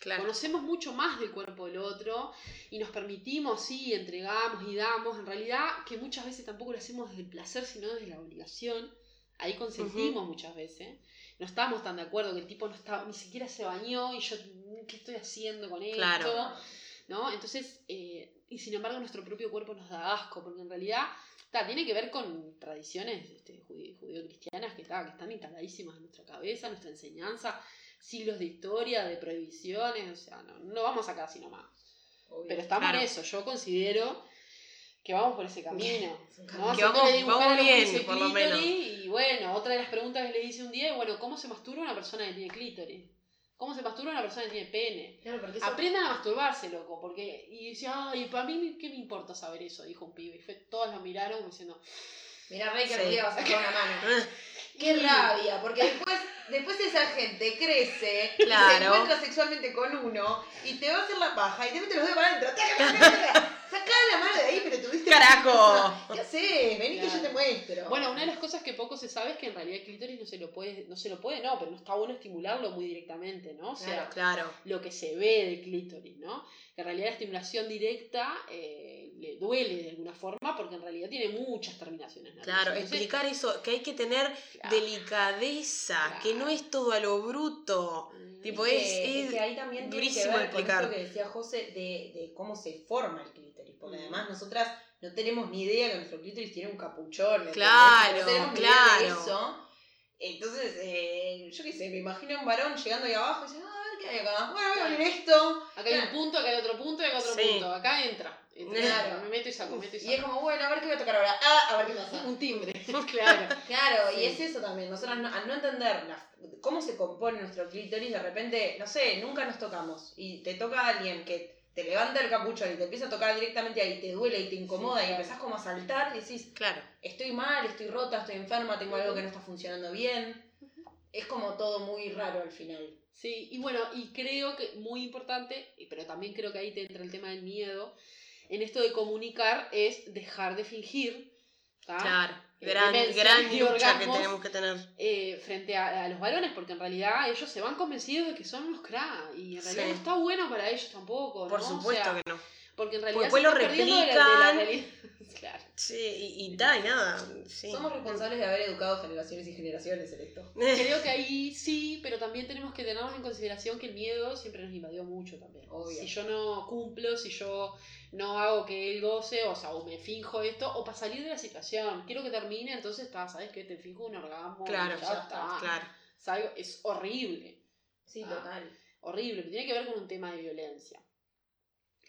Claro. Conocemos mucho más del cuerpo del otro y nos permitimos, sí, entregamos y damos. En realidad, que muchas veces tampoco lo hacemos desde el placer, sino desde la obligación. Ahí consentimos muchas veces. No estamos tan de acuerdo que el tipo no está, ni siquiera se bañó y yo, ¿qué estoy haciendo con esto? Claro. ¿no? Entonces, eh, y sin embargo nuestro propio cuerpo nos da asco, porque en realidad ta, tiene que ver con tradiciones este, judío- judío-cristianas que, ta, que están instaladísimas en nuestra cabeza, en nuestra enseñanza, siglos de historia, de prohibiciones, o sea, no, no vamos acá así nomás. Obvio. Pero estamos Claro. en eso, yo considero que vamos por ese camino. ¿no? Que vamos- dibujar vamos bien, que dice por lo menos. clítoris, Y bueno, otra de las preguntas que le hice un día es, bueno, ¿cómo se masturba una persona que tiene clítoris? ¿Cómo se masturba una persona que tiene pene? Claro, eso- Aprendan a masturbarse, loco, porque... Y decía, ay, para mí, ¿qué me importa saber eso? Dijo un pibe. Y fue, todos lo miraron como diciendo, Mirá, Rey, que Sí. vas a sacar una mano. Qué rabia, porque después, después esa gente crece, y se Claro. encuentra sexualmente con uno y te va a hacer la paja y te mete los dedos para adentro. Sacá la mano de ahí, pero tuviste. ¡Carajo! ¿Qué haces? Vení que yo Claro. te muestro. Bueno, una de las cosas que poco se sabe es que en realidad el clítoris no se lo puede, no se lo puede, no, pero no está bueno estimularlo muy directamente, ¿no? O sea, Claro. lo que se ve del clítoris, ¿no? Que en realidad la estimulación directa eh, le duele de alguna forma porque en realidad tiene muchas terminaciones nerviosas. Claro, Entonces, explicar eso, que hay que tener claro, delicadeza, que no es todo a lo bruto. mm, Tipo, que, es, es- que ahí también tiene que durísimo ver con esto que decía José de, de cómo se forma el clítoris. Porque Mm. además nosotras no tenemos ni idea que nuestro clítoris tiene un capuchón. Claro, No tenemos ni idea de claro. eso. Entonces, eh, yo qué sé, me imagino un varón llegando ahí abajo y dice, ah, a ver qué hay acá. Bueno, voy a abrir esto. Acá hay un punto, acá hay otro punto y acá otro Sí. punto. Acá entra. Claro. Me meto y saco, meto y Y es como, bueno, a ver qué voy a tocar ahora. Ah, a ver qué pasa. Un timbre, claro. Claro, y es eso también. Nosotros no- al no entender la- cómo se compone nuestro clítoris, de repente, no sé, nunca nos tocamos. Y te toca alguien que te levanta el capuchón y te empieza a tocar directamente ahí, te duele y te incomoda Sí, y empezás como a saltar y decís, Claro. estoy mal, estoy rota, estoy enferma, tengo algo que no está funcionando bien. es como todo muy raro al final. Sí, y bueno, y creo que muy importante, pero también creo que ahí te entra el tema del miedo, en esto de comunicar es dejar de fingir, ¿tá? Claro. Eh, Gran, gran lucha que tenemos que tener. eh, frente a, a los varones, porque en realidad ellos se van convencidos de que son unos cra y en realidad Sí. no está bueno para ellos tampoco, Por supuesto sea, que no. Porque en realidad después se lo de la- de la replican. realidad. claro. Sí, y, y da, y nada. Sí. Somos responsables de haber educado generaciones y generaciones en esto. Creo que ahí sí, pero también tenemos que tenernos en consideración que el miedo siempre nos invadió mucho también. Obvio. Si yo no cumplo, si yo no hago que él goce, o sea, o me finjo esto, o para salir de la situación, quiero que termine, entonces está, ¿sabes qué? Te finjo un orgasmo. Claro, ya, ya está. Claro. ¿Sabes? Es horrible, Sí, Ah. total. horrible, pero tiene que ver con un tema de violencia,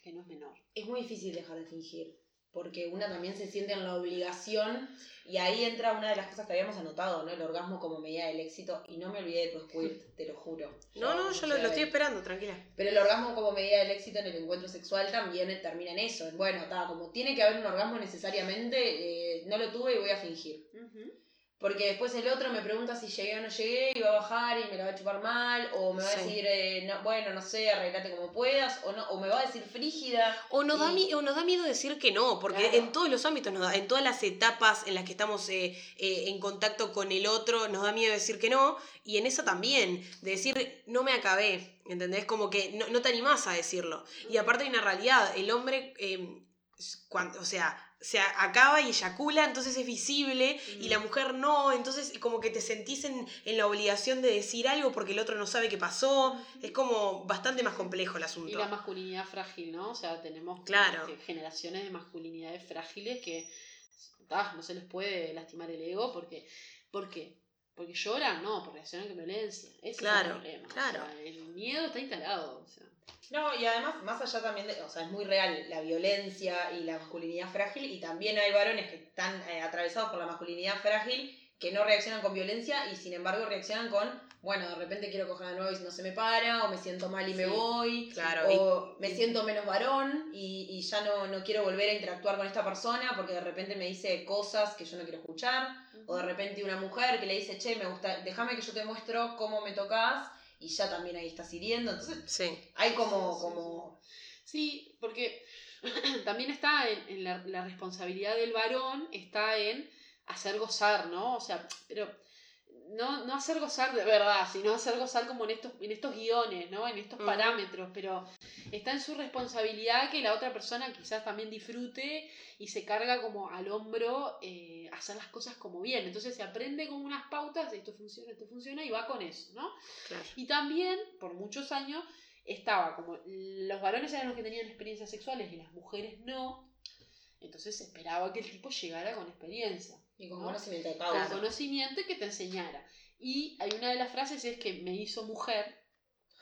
que no es menor. Es muy difícil dejar de fingir, porque una también se siente en la obligación y ahí entra una de las cosas que habíamos anotado, ¿no? El orgasmo como medida del éxito y no me olvidé de tu squirt, te lo juro. No, no, yo lo, lo estoy esperando. tranquila. Pero el orgasmo como medida del éxito en el encuentro sexual también termina en eso. en, Bueno, está, como tiene que haber un orgasmo necesariamente, eh, no lo tuve y voy a fingir. Porque después el otro me pregunta si llegué o no llegué y va a bajar y me la va a chupar mal, o me va a decir, eh, no, bueno, no sé, arreglate como puedas, o, no, o me va a decir frígida. O nos, da, mi- o nos da miedo decir que no, porque Claro. en todos los ámbitos, nos da, en todas las etapas en las que estamos eh, eh, en contacto con el otro, nos da miedo decir que no, y en esa también, de decir no me acabé, ¿entendés? Como que no, no te animás a decirlo. Y aparte hay una realidad, el hombre, cuando, o sea, se acaba y eyacula, entonces es visible, y la mujer no, entonces como que te sentís en, en la obligación de decir algo porque el otro no sabe qué pasó, es como bastante más complejo el asunto. Y la masculinidad frágil, ¿no? O sea, tenemos Claro. generaciones de masculinidades frágiles que ah, no se les puede lastimar el ego porque, ¿por qué? Porque lloran, no, porque reaccionan con violencia. Ese Claro, es el problema. o claro. sea, el miedo está instalado. O sea. No, y además, más allá también de, o sea, es muy real la violencia y la masculinidad frágil, y también hay varones que están eh, atravesados por la masculinidad frágil que no reaccionan con violencia y sin embargo reaccionan con, bueno, de repente quiero coger de nuevo y no se me para, o me siento mal y me voy, Claro, o me siento menos varón y, y ya no, no quiero volver a interactuar con esta persona porque de repente me dice cosas que yo no quiero escuchar, o de repente una mujer que le dice, che, me gusta, déjame que yo te muestro cómo me tocas, y ya también ahí estás hiriendo, entonces Sí. hay como, Sí, como Sí, porque también está en, en la, la responsabilidad del varón, está en hacer gozar, ¿no? O sea, pero no, no hacer gozar de verdad, sino hacer gozar como en estos, en estos guiones, ¿no? En estos Ujú. parámetros, pero está en su responsabilidad que la otra persona quizás también disfrute y se carga como al hombro eh, hacer las cosas como bien. Entonces se aprende con unas pautas esto funciona, esto funciona y va con eso, ¿no? Claro. Y también, por muchos años, estaba como los varones eran los que tenían experiencias sexuales y las mujeres no. Entonces se esperaba que el tipo llegara con experiencia, Y con ¿no? conocimiento de con causa. conocimiento y que te enseñara. Y hay una de las frases es que me hizo mujer,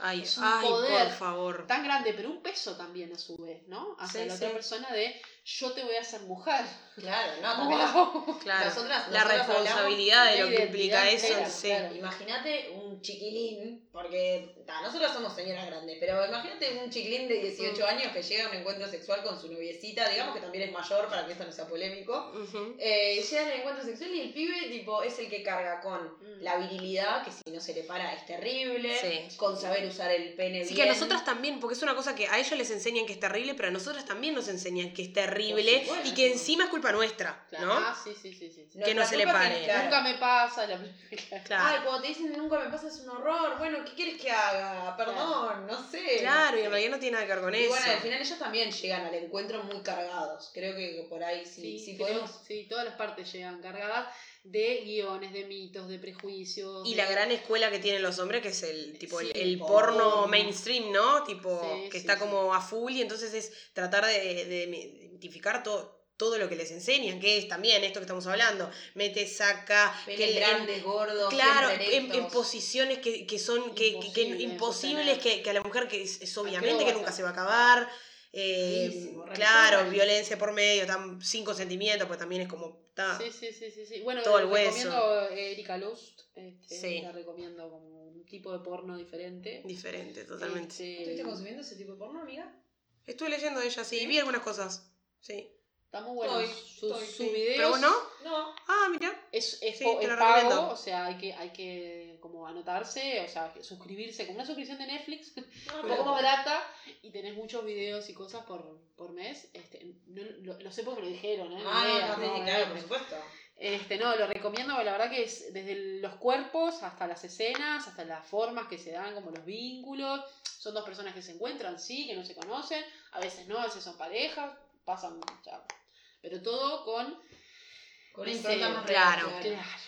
Ay, Es un ay, poder por favor. tan grande, pero un peso también a su vez, ¿no? Hacia Sí, la sí. otra persona de yo te voy a hacer mujer. Claro, no, también Wow. Claro. nosotras- la nosotras responsabilidad de lo que implica eso, claro, sí. claro. Imagínate un chiquilín, porque ta, nosotros somos señoras grandes, pero imagínate un chiquilín de 18 años que llega a un encuentro sexual con su noviecita, digamos que también es mayor para que esto no sea polémico. Ujú. Eh, llega al encuentro sexual y el pibe tipo es el que carga con Mm. la virilidad, que si no se le para es terrible, Sí. con saber usar el pene Sí, bien. que a nosotras también, porque es una cosa que a ellos les enseñan que es terrible, pero a nosotras también nos enseñan que es terrible supuesto. y que encima es culpa nuestra, Claro. ¿no? Ah, sí, sí, sí, sí. que no se le pare. claro. Nunca me pasa la Claro. Ay, cuando te dicen nunca me pasa es un horror. Bueno, ¿qué quieres que haga? Perdón, no sé. Claro, y No en realidad no tiene nada que ver con Y eso. bueno, al final ellos también llegan al encuentro muy cargados. Creo que por ahí sí, sí, podemos. sí, todas las partes llegan cargadas de guiones, de mitos, de prejuicios. Y de- la gran escuela que tienen los hombres, que es el tipo Sí, el, el porno. porno mainstream, ¿no? Tipo, Sí, que sí, está sí. como a full y entonces es tratar de, de identificar todo, todo lo que les enseñan, que es también esto que estamos hablando, mete, saca, que el- grandes, gordos, Claro, en, en posiciones que, que son que, que- que Imposible imposibles, que, que a la mujer que es, es obviamente que nunca se va a acabar. eh, claro, violencia por medio, tan, sin consentimiento, pues también es como... ta, Sí, sí, sí, sí, sí. Bueno, Todo el les hueso. recomiendo Erika Lust. Este, Sí. La recomiendo como un tipo de porno diferente. Diferente, totalmente. Este, ¿Estuviste consumiendo ese tipo de porno, amiga? Estuve leyendo de ella, sí, ¿Sí? vi algunas cosas. Sí. Está muy bueno. Estoy, sus sí. videos. ¿Pero no? No. Ah, mira. Es, es, Sí, es pago, recomiendo. o sea, hay que, hay que como anotarse, o sea, suscribirse, como una suscripción de Netflix, No, un poco más barata, y tenés muchos videos y cosas por, por mes. Este, no, lo, lo sé porque me lo dijeron, ¿eh? Ah, idea, no, no, sí, ¿no? claro, por supuesto. Este, no, lo recomiendo, la verdad que es desde los cuerpos hasta las escenas, hasta las formas que se dan, como los vínculos. Son dos personas que se encuentran, sí, que no se conocen, a veces no, a veces son parejas, pasan, sea, pero todo con Con más claro, real. Claro,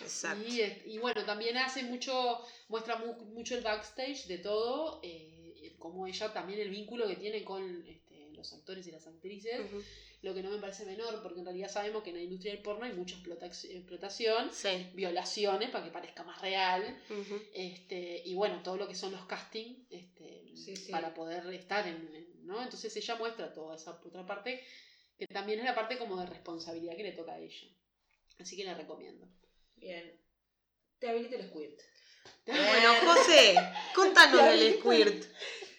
Exacto. Y, bueno, también hace mucho, muestra mu- mucho el backstage de todo, eh, como ella también el vínculo que tiene con este, los actores y las actrices, lo que no me parece menor, porque en realidad sabemos que en la industria del porno hay mucha explota- explotación, Sí. violaciones para que parezca más real, este, y bueno, todo lo que son los castings este, Sí, sí. para poder estar en, en- ¿no? Entonces ella muestra toda esa otra parte, que también es la parte como de responsabilidad que le toca a ella. Así que la recomiendo. Bien. Te habilita el squirt. Bueno, José, contanos del squirt.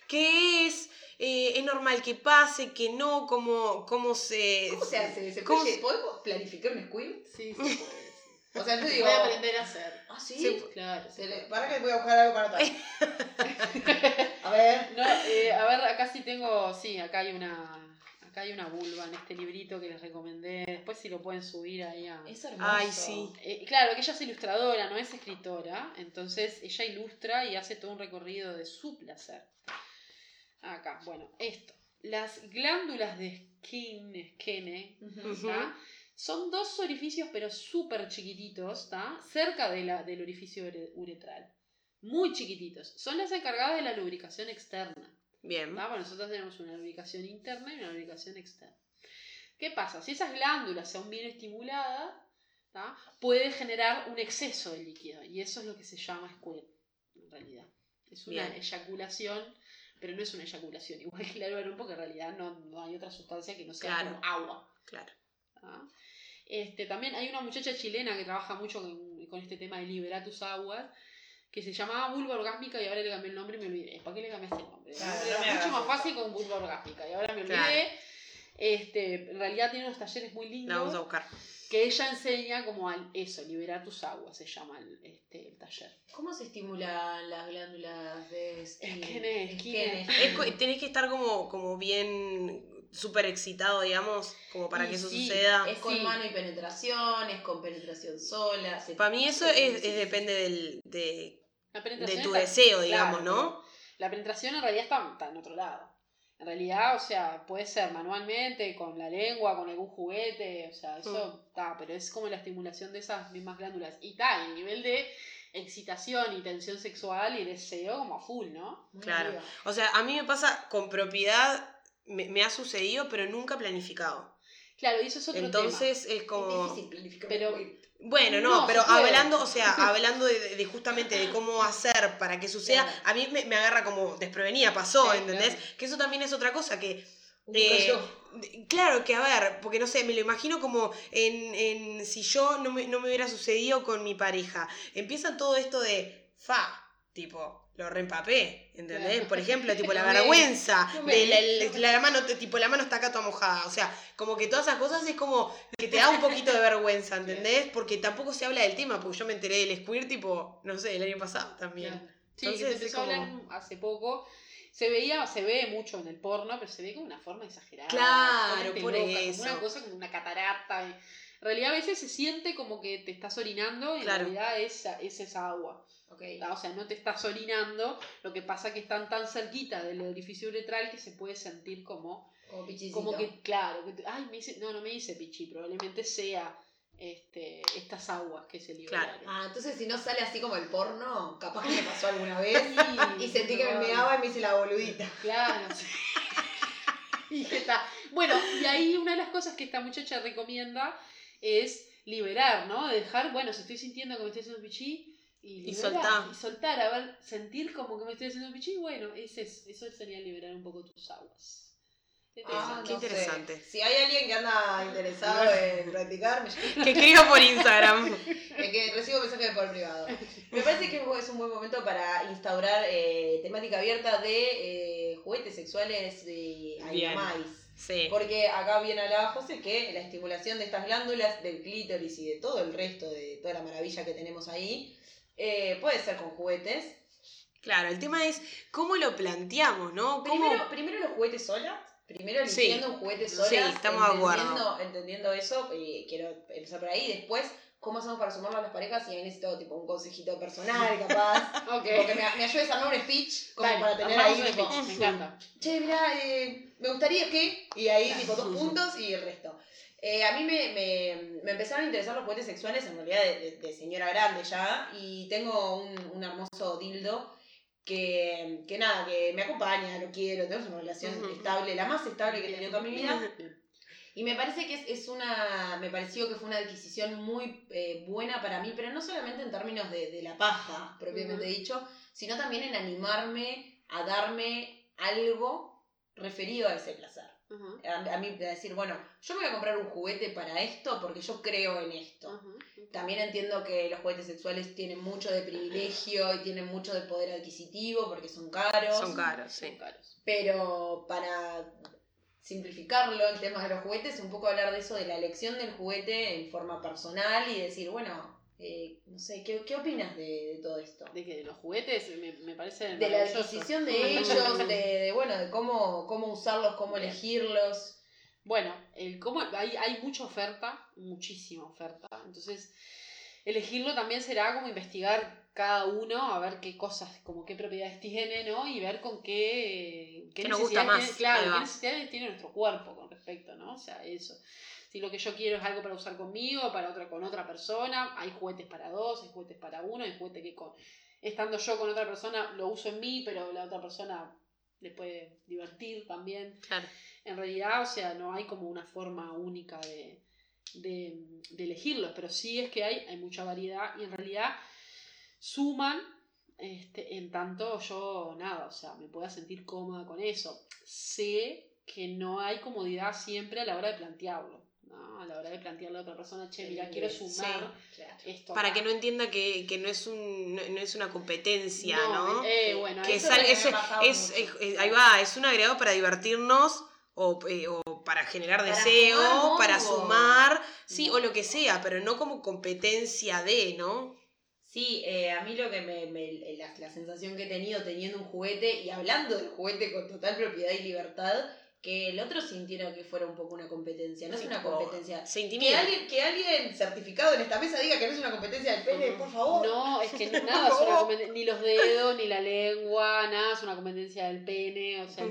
¿Qué es? Eh, ¿Es normal que pase, que no? ¿Cómo, cómo se...? ¿Cómo se hace? ¿Se ¿Cómo puede- se- ¿Podemos planificar un squirt? Sí, sí, puede, sí. O sea, yo Se digo. puede aprender a hacer. Ah, sí. Se- Claro. se Se le-. Para que voy a buscar algo para notar. A ver. No, eh, a ver, acá sí tengo, sí, acá hay una, acá hay una vulva en este librito que les recomendé. Después si lo pueden subir ahí a. Es hermoso. Ay, sí. Eh, claro, que ella es ilustradora, no es escritora, entonces ella ilustra y hace todo un recorrido de su placer. Acá, bueno, esto. Las glándulas de skin, skene. Ujú. ¿tá? Son dos orificios, pero súper chiquititos, ¿tá? cerca de la, del orificio ure- uretral. Muy chiquititos. Son las encargadas de la lubricación externa. Bien. ¿tá? Bueno, nosotros tenemos una lubricación interna y una lubricación externa. ¿Qué pasa? Si esas glándulas son bien estimuladas, ¿tá? puede generar un exceso de líquido. Y eso es lo que se llama squirt, en realidad. Es una Bien. eyaculación, pero no es una eyaculación igual que la varón, porque en realidad no, no hay otra sustancia que no sea Claro. como agua. Claro. ¿tá? Este, también hay una muchacha chilena que trabaja mucho con, con este tema de liberar tus aguas, que se llamaba vulva orgásmica y ahora le cambié el nombre y me olvidé. ¿Para qué le cambiaste el nombre? El Claro, nombre no me era mucho más eso. fácil con vulva orgásmica y ahora me olvidé. Claro. Este, en realidad tiene unos talleres muy La vamos a lindos buscar. que ella enseña como al eso, liberar tus aguas, se llama el, este, el taller. ¿Cómo se estimulan las glándulas de skin? Esquene, esquine. Es tenés que estar como, como bien súper excitado, digamos, como para Y que eso sí, suceda. Es con Sí. mano y penetración, es con penetración sola. Para mí eso es, depende del, de, La de tu está- deseo, digamos, claro, ¿no? La penetración en realidad está, está en otro lado. En realidad, o sea, puede ser manualmente, con la lengua, con algún juguete, o sea, eso Mm. está, pero es como la estimulación de esas mismas glándulas. Y está, el nivel de excitación y tensión sexual y deseo como a full, ¿no? Muy Claro. arriba. O sea, a mí me pasa con propiedad, me, me ha sucedido, pero nunca planificado. Claro, y eso es otro Entonces es Es como... difícil planificar Pero-. Bueno, no, No, pero hablando, o sea, hablando de, de justamente de cómo hacer para que suceda, Claro. a mí me, me agarra como desprevenida, pasó, Sí, ¿entendés? claro. Que eso también es otra cosa que Eh, Claro que, a ver, porque no sé, me lo imagino como en, en si yo no me, no me hubiera sucedido con mi pareja. Empieza todo esto de fa, tipo, lo reempapé, ¿entendés? Claro. Por ejemplo, tipo la No me- vergüenza, no me- de la, me- la mano, tipo la mano está acá toda mojada. O sea, como que todas esas cosas es como que te da un poquito de vergüenza, ¿entendés? Porque tampoco se habla del tema, porque yo me enteré del squirt, tipo, no sé, el año pasado también. Claro. Sí, Entonces, que se empezó a hablar como- hace poco. Se veía, se ve mucho en el porno, pero se ve como una forma exagerada. Claro, por loca, eso. Como una cosa como una catarata. En realidad a veces se siente como que te estás orinando y en realidad es, es esa agua. Ok. ¿tá? O sea, no te estás orinando, lo que pasa que están tan cerquita del orificio uretral que se puede sentir como, Como pichicito. como que, claro, que ay, me hice, no, no me hice pichi, probablemente sea este, estas aguas que se liberaron. Ah, entonces si no sale así como el porno, capaz que me pasó alguna vez. Sí, Y sentí que me meaba y me hice la boludita. Claro. sí. y está. Bueno, y ahí una de las cosas que esta muchacha recomienda es liberar, ¿no? Dejar, bueno, si estoy sintiendo que me estoy haciendo pichí, y, soltar. Y soltar, a ver, sentir como que me estoy haciendo pichí, bueno, ese es- eso sería liberar un poco tus aguas. Ah, Qué no sé. Si hay alguien que anda interesado en practicar, me. Que escriba por Instagram. Es que recibo mensajes por privado. Me parece que es un buen momento para instaurar eh, temática abierta de eh, juguetes sexuales de animais. Sí. Porque acá bien hablaba José que la estimulación de estas glándulas, del clítoris y de todo el resto, de toda la maravilla que tenemos ahí, eh, puede ser con juguetes. Claro, el tema es cómo lo planteamos, ¿no? ¿Cómo... Primero, primero los juguetes solas. Primero Sí. eligiendo un juguete Sí, solas. estamos de acuerdo. entendiendo, entendiendo eso, y quiero empezar por ahí. Después, ¿cómo hacemos para sumarlo a las parejas? Y ahí necesito tipo un consejito personal, capaz. Ok. Tipo, que me, me ayudes a armar un speech como Dale, para tener ahí un tipo, speech, Me encanta. che, mirá, eh, me gustaría que, y ahí tipo dos puntos y el resto. Eh, a mí me, me, me empezaron a interesar los juguetes sexuales en realidad de, de- de señora grande ya, y tengo un, un hermoso dildo que, que nada, que me acompaña, lo quiero, tenemos una relación estable, la más estable que he tenido toda mi vida. Y me parece que es, es una. Me pareció que fue una adquisición muy eh, buena para mí, pero no solamente en términos de, de la paja, propiamente dicho, sino también en animarme a darme algo referido a ese placer. A, a mí, de decir, bueno, yo me voy a comprar un juguete para esto porque yo creo en esto. También entiendo que los juguetes sexuales tienen mucho de privilegio y tienen mucho de poder adquisitivo porque son caros. Son caros, sí. Son caros. Pero para simplificarlo, el tema de los juguetes, un poco hablar de eso, de la elección del juguete en forma personal y decir, bueno, eh, no sé, ¿qué, qué opinas de, de todo esto? De que de los juguetes me, me parece. De la adquisición de ellos, de, de, bueno, de cómo, cómo usarlos, cómo Bien. elegirlos. Bueno, el cómo, hay, hay mucha oferta, muchísima oferta. Entonces, elegirlo también será como investigar cada uno, a ver qué cosas, como qué propiedades tiene, ¿no? Y ver con qué, ¿Qué nos gusta más? tiene- claro, qué necesidades tiene nuestro cuerpo con respecto, ¿no? O sea, eso. Si lo que yo quiero es algo para usar conmigo, para otra, con otra persona, hay juguetes para dos, hay juguetes para uno, hay juguetes que con, estando yo con otra persona lo uso en mí, pero la otra persona le puede divertir también. Claro. En realidad, o sea, no hay como una forma única de, de, de elegirlos, pero sí es que hay, hay mucha variedad y en realidad suman este, en tanto yo, nada, o sea, me pueda sentir cómoda con eso. Sé que no hay comodidad siempre a la hora de plantearlo, ¿no? A la hora de plantearle a otra persona, che, mira, quiero Sí, sumar Claro. esto. Para acá". que no entienda que, que no, es un, no, no es una competencia, ¿no? eh, bueno, que eso sal- es ahí va, es un agregado para divertirnos o, eh, o para generar Para deseo, sumar para sumar, sí, o lo que sea, pero no como competencia de, ¿no? Sí, eh, a mí lo que me, me- la, la sensación que he tenido teniendo un juguete y hablando del juguete con total propiedad y libertad, que el otro sintiera que fuera un poco una competencia. No es una competencia. Se Que intimida. alguien, que alguien certificado en esta mesa diga que no es una competencia del pene, por favor. No, es que nada es una competencia, ni los dedos, ni la lengua, nada es una competencia del pene, o sea.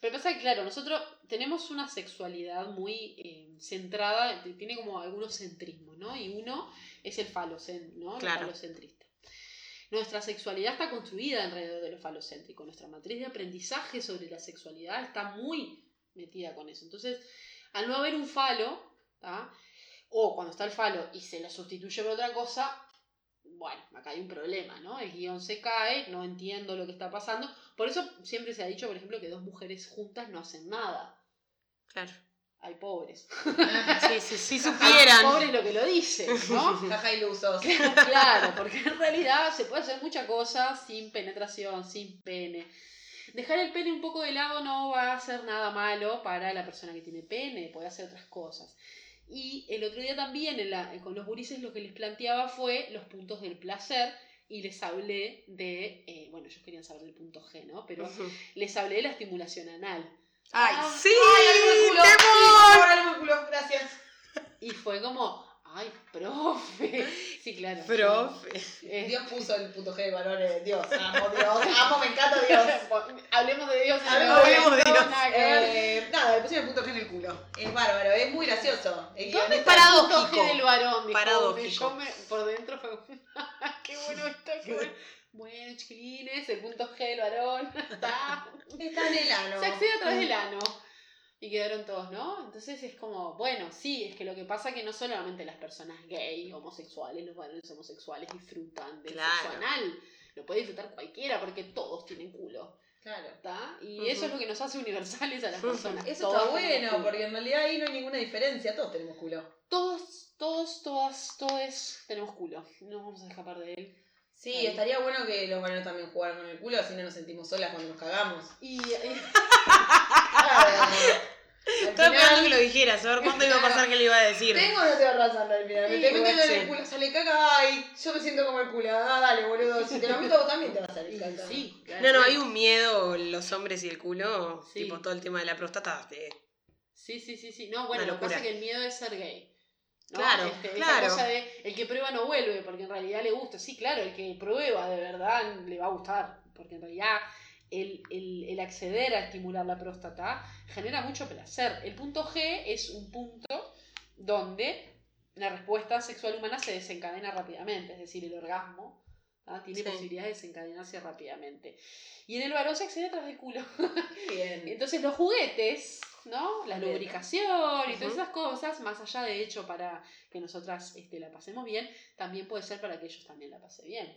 Pero pasa que, claro, nosotros tenemos una sexualidad muy eh, centrada, tiene como algunos centrismos, ¿no? Y uno es el falocen, ¿no? El Claro. falocentrista. Nuestra sexualidad está construida alrededor de lo falocéntrico. Nuestra matriz de aprendizaje sobre la sexualidad está muy metida con eso. Entonces, al no haber un falo, ¿tá? o cuando está el falo y se lo sustituye por otra cosa, bueno, acá hay un problema, ¿no? El guion se cae, no entiendo lo que está pasando. Por eso siempre se ha dicho, por ejemplo, que dos mujeres juntas no hacen nada. Claro. Hay pobres. Sí, sí, sí Hay supieran. pobres lo que lo dicen, ¿no? Jaja ilusos. claro, porque en realidad se puede hacer muchas cosas sin penetración, sin pene. Dejar el pene un poco de lado no va a hacer nada malo para la persona que tiene pene, puede hacer otras cosas. Y el otro día también en la- con los gurises lo que les planteaba fue los puntos del placer y les hablé de, eh, bueno, ellos querían saber del punto G, ¿no? Pero les hablé de la estimulación anal. ¡Ay, Ah, sí! ¡Ay, de culo! Culo, gracias. Y fue como, ay, profe. Sí, claro. Profe. Eh, Dios puso el puto G de valores. Dios, amo Dios, amo, me encanta Dios. Hablemos de Dios. Hablemos de no, Dios. nada. Eh, nada, le pusieron el punto G en el culo. Es bárbaro, es muy gracioso. El ¿Dónde está el punto. G del varón? Dijo, Paradójico. me, por dentro fue, qué bueno esto, qué bueno. Bueno, chiquilines, el punto G del varón. Está. Está en el ano. Se accede a través del ano. Y quedaron todos, ¿no? Entonces es como, bueno, sí, es que lo que pasa es que no solamente las personas gay, homosexuales, los varones homosexuales disfrutan del Claro. sexo anal. Lo puede disfrutar cualquiera porque todos tienen culo. Claro. ¿tá? Y eso es lo que nos hace universales a las personas. Eso Todas está bueno, porque en realidad ahí no hay ninguna diferencia, todos tenemos culo. Todos, todos, todas, todos tenemos culo. No vamos a escapar de él. Sí, Ahí. estaría bueno que los varones también jugaran con el culo, así no nos sentimos solas cuando nos cagamos. Y, Estaba esperando que lo dijeras, a ver cuándo iba a pasar que le iba a decir. ¿Tengo o no tengo razón al final? Sí, te meten en el culo, sale caca, ay, yo me siento como el culo. Ah, dale, boludo, si te lo meto vos también te va a salir caca. sí, No, no, hay un miedo, los hombres y el culo, Sí. tipo todo el tema de la próstata. Sí, sí, sí, sí. No, bueno, lo que pasa es que el miedo es ser gay. ¿no? Claro, Este, claro. Esa cosa de el que prueba no vuelve, porque en realidad le gusta. Sí, claro, el que prueba de verdad le va a gustar, porque en realidad el, el- el acceder a estimular la próstata genera mucho placer. El punto G es un punto donde la respuesta sexual humana se desencadena rápidamente, es decir, el orgasmo ¿tá? tiene Sí. posibilidad de desencadenarse rápidamente. Y en el varón se accede a través del culo. Bien. Entonces los juguetes, ¿no? La Bien. lubricación y todas esas cosas, más allá de hecho para que nosotras este, la pasemos bien, también puede ser para que ellos también la pasen bien.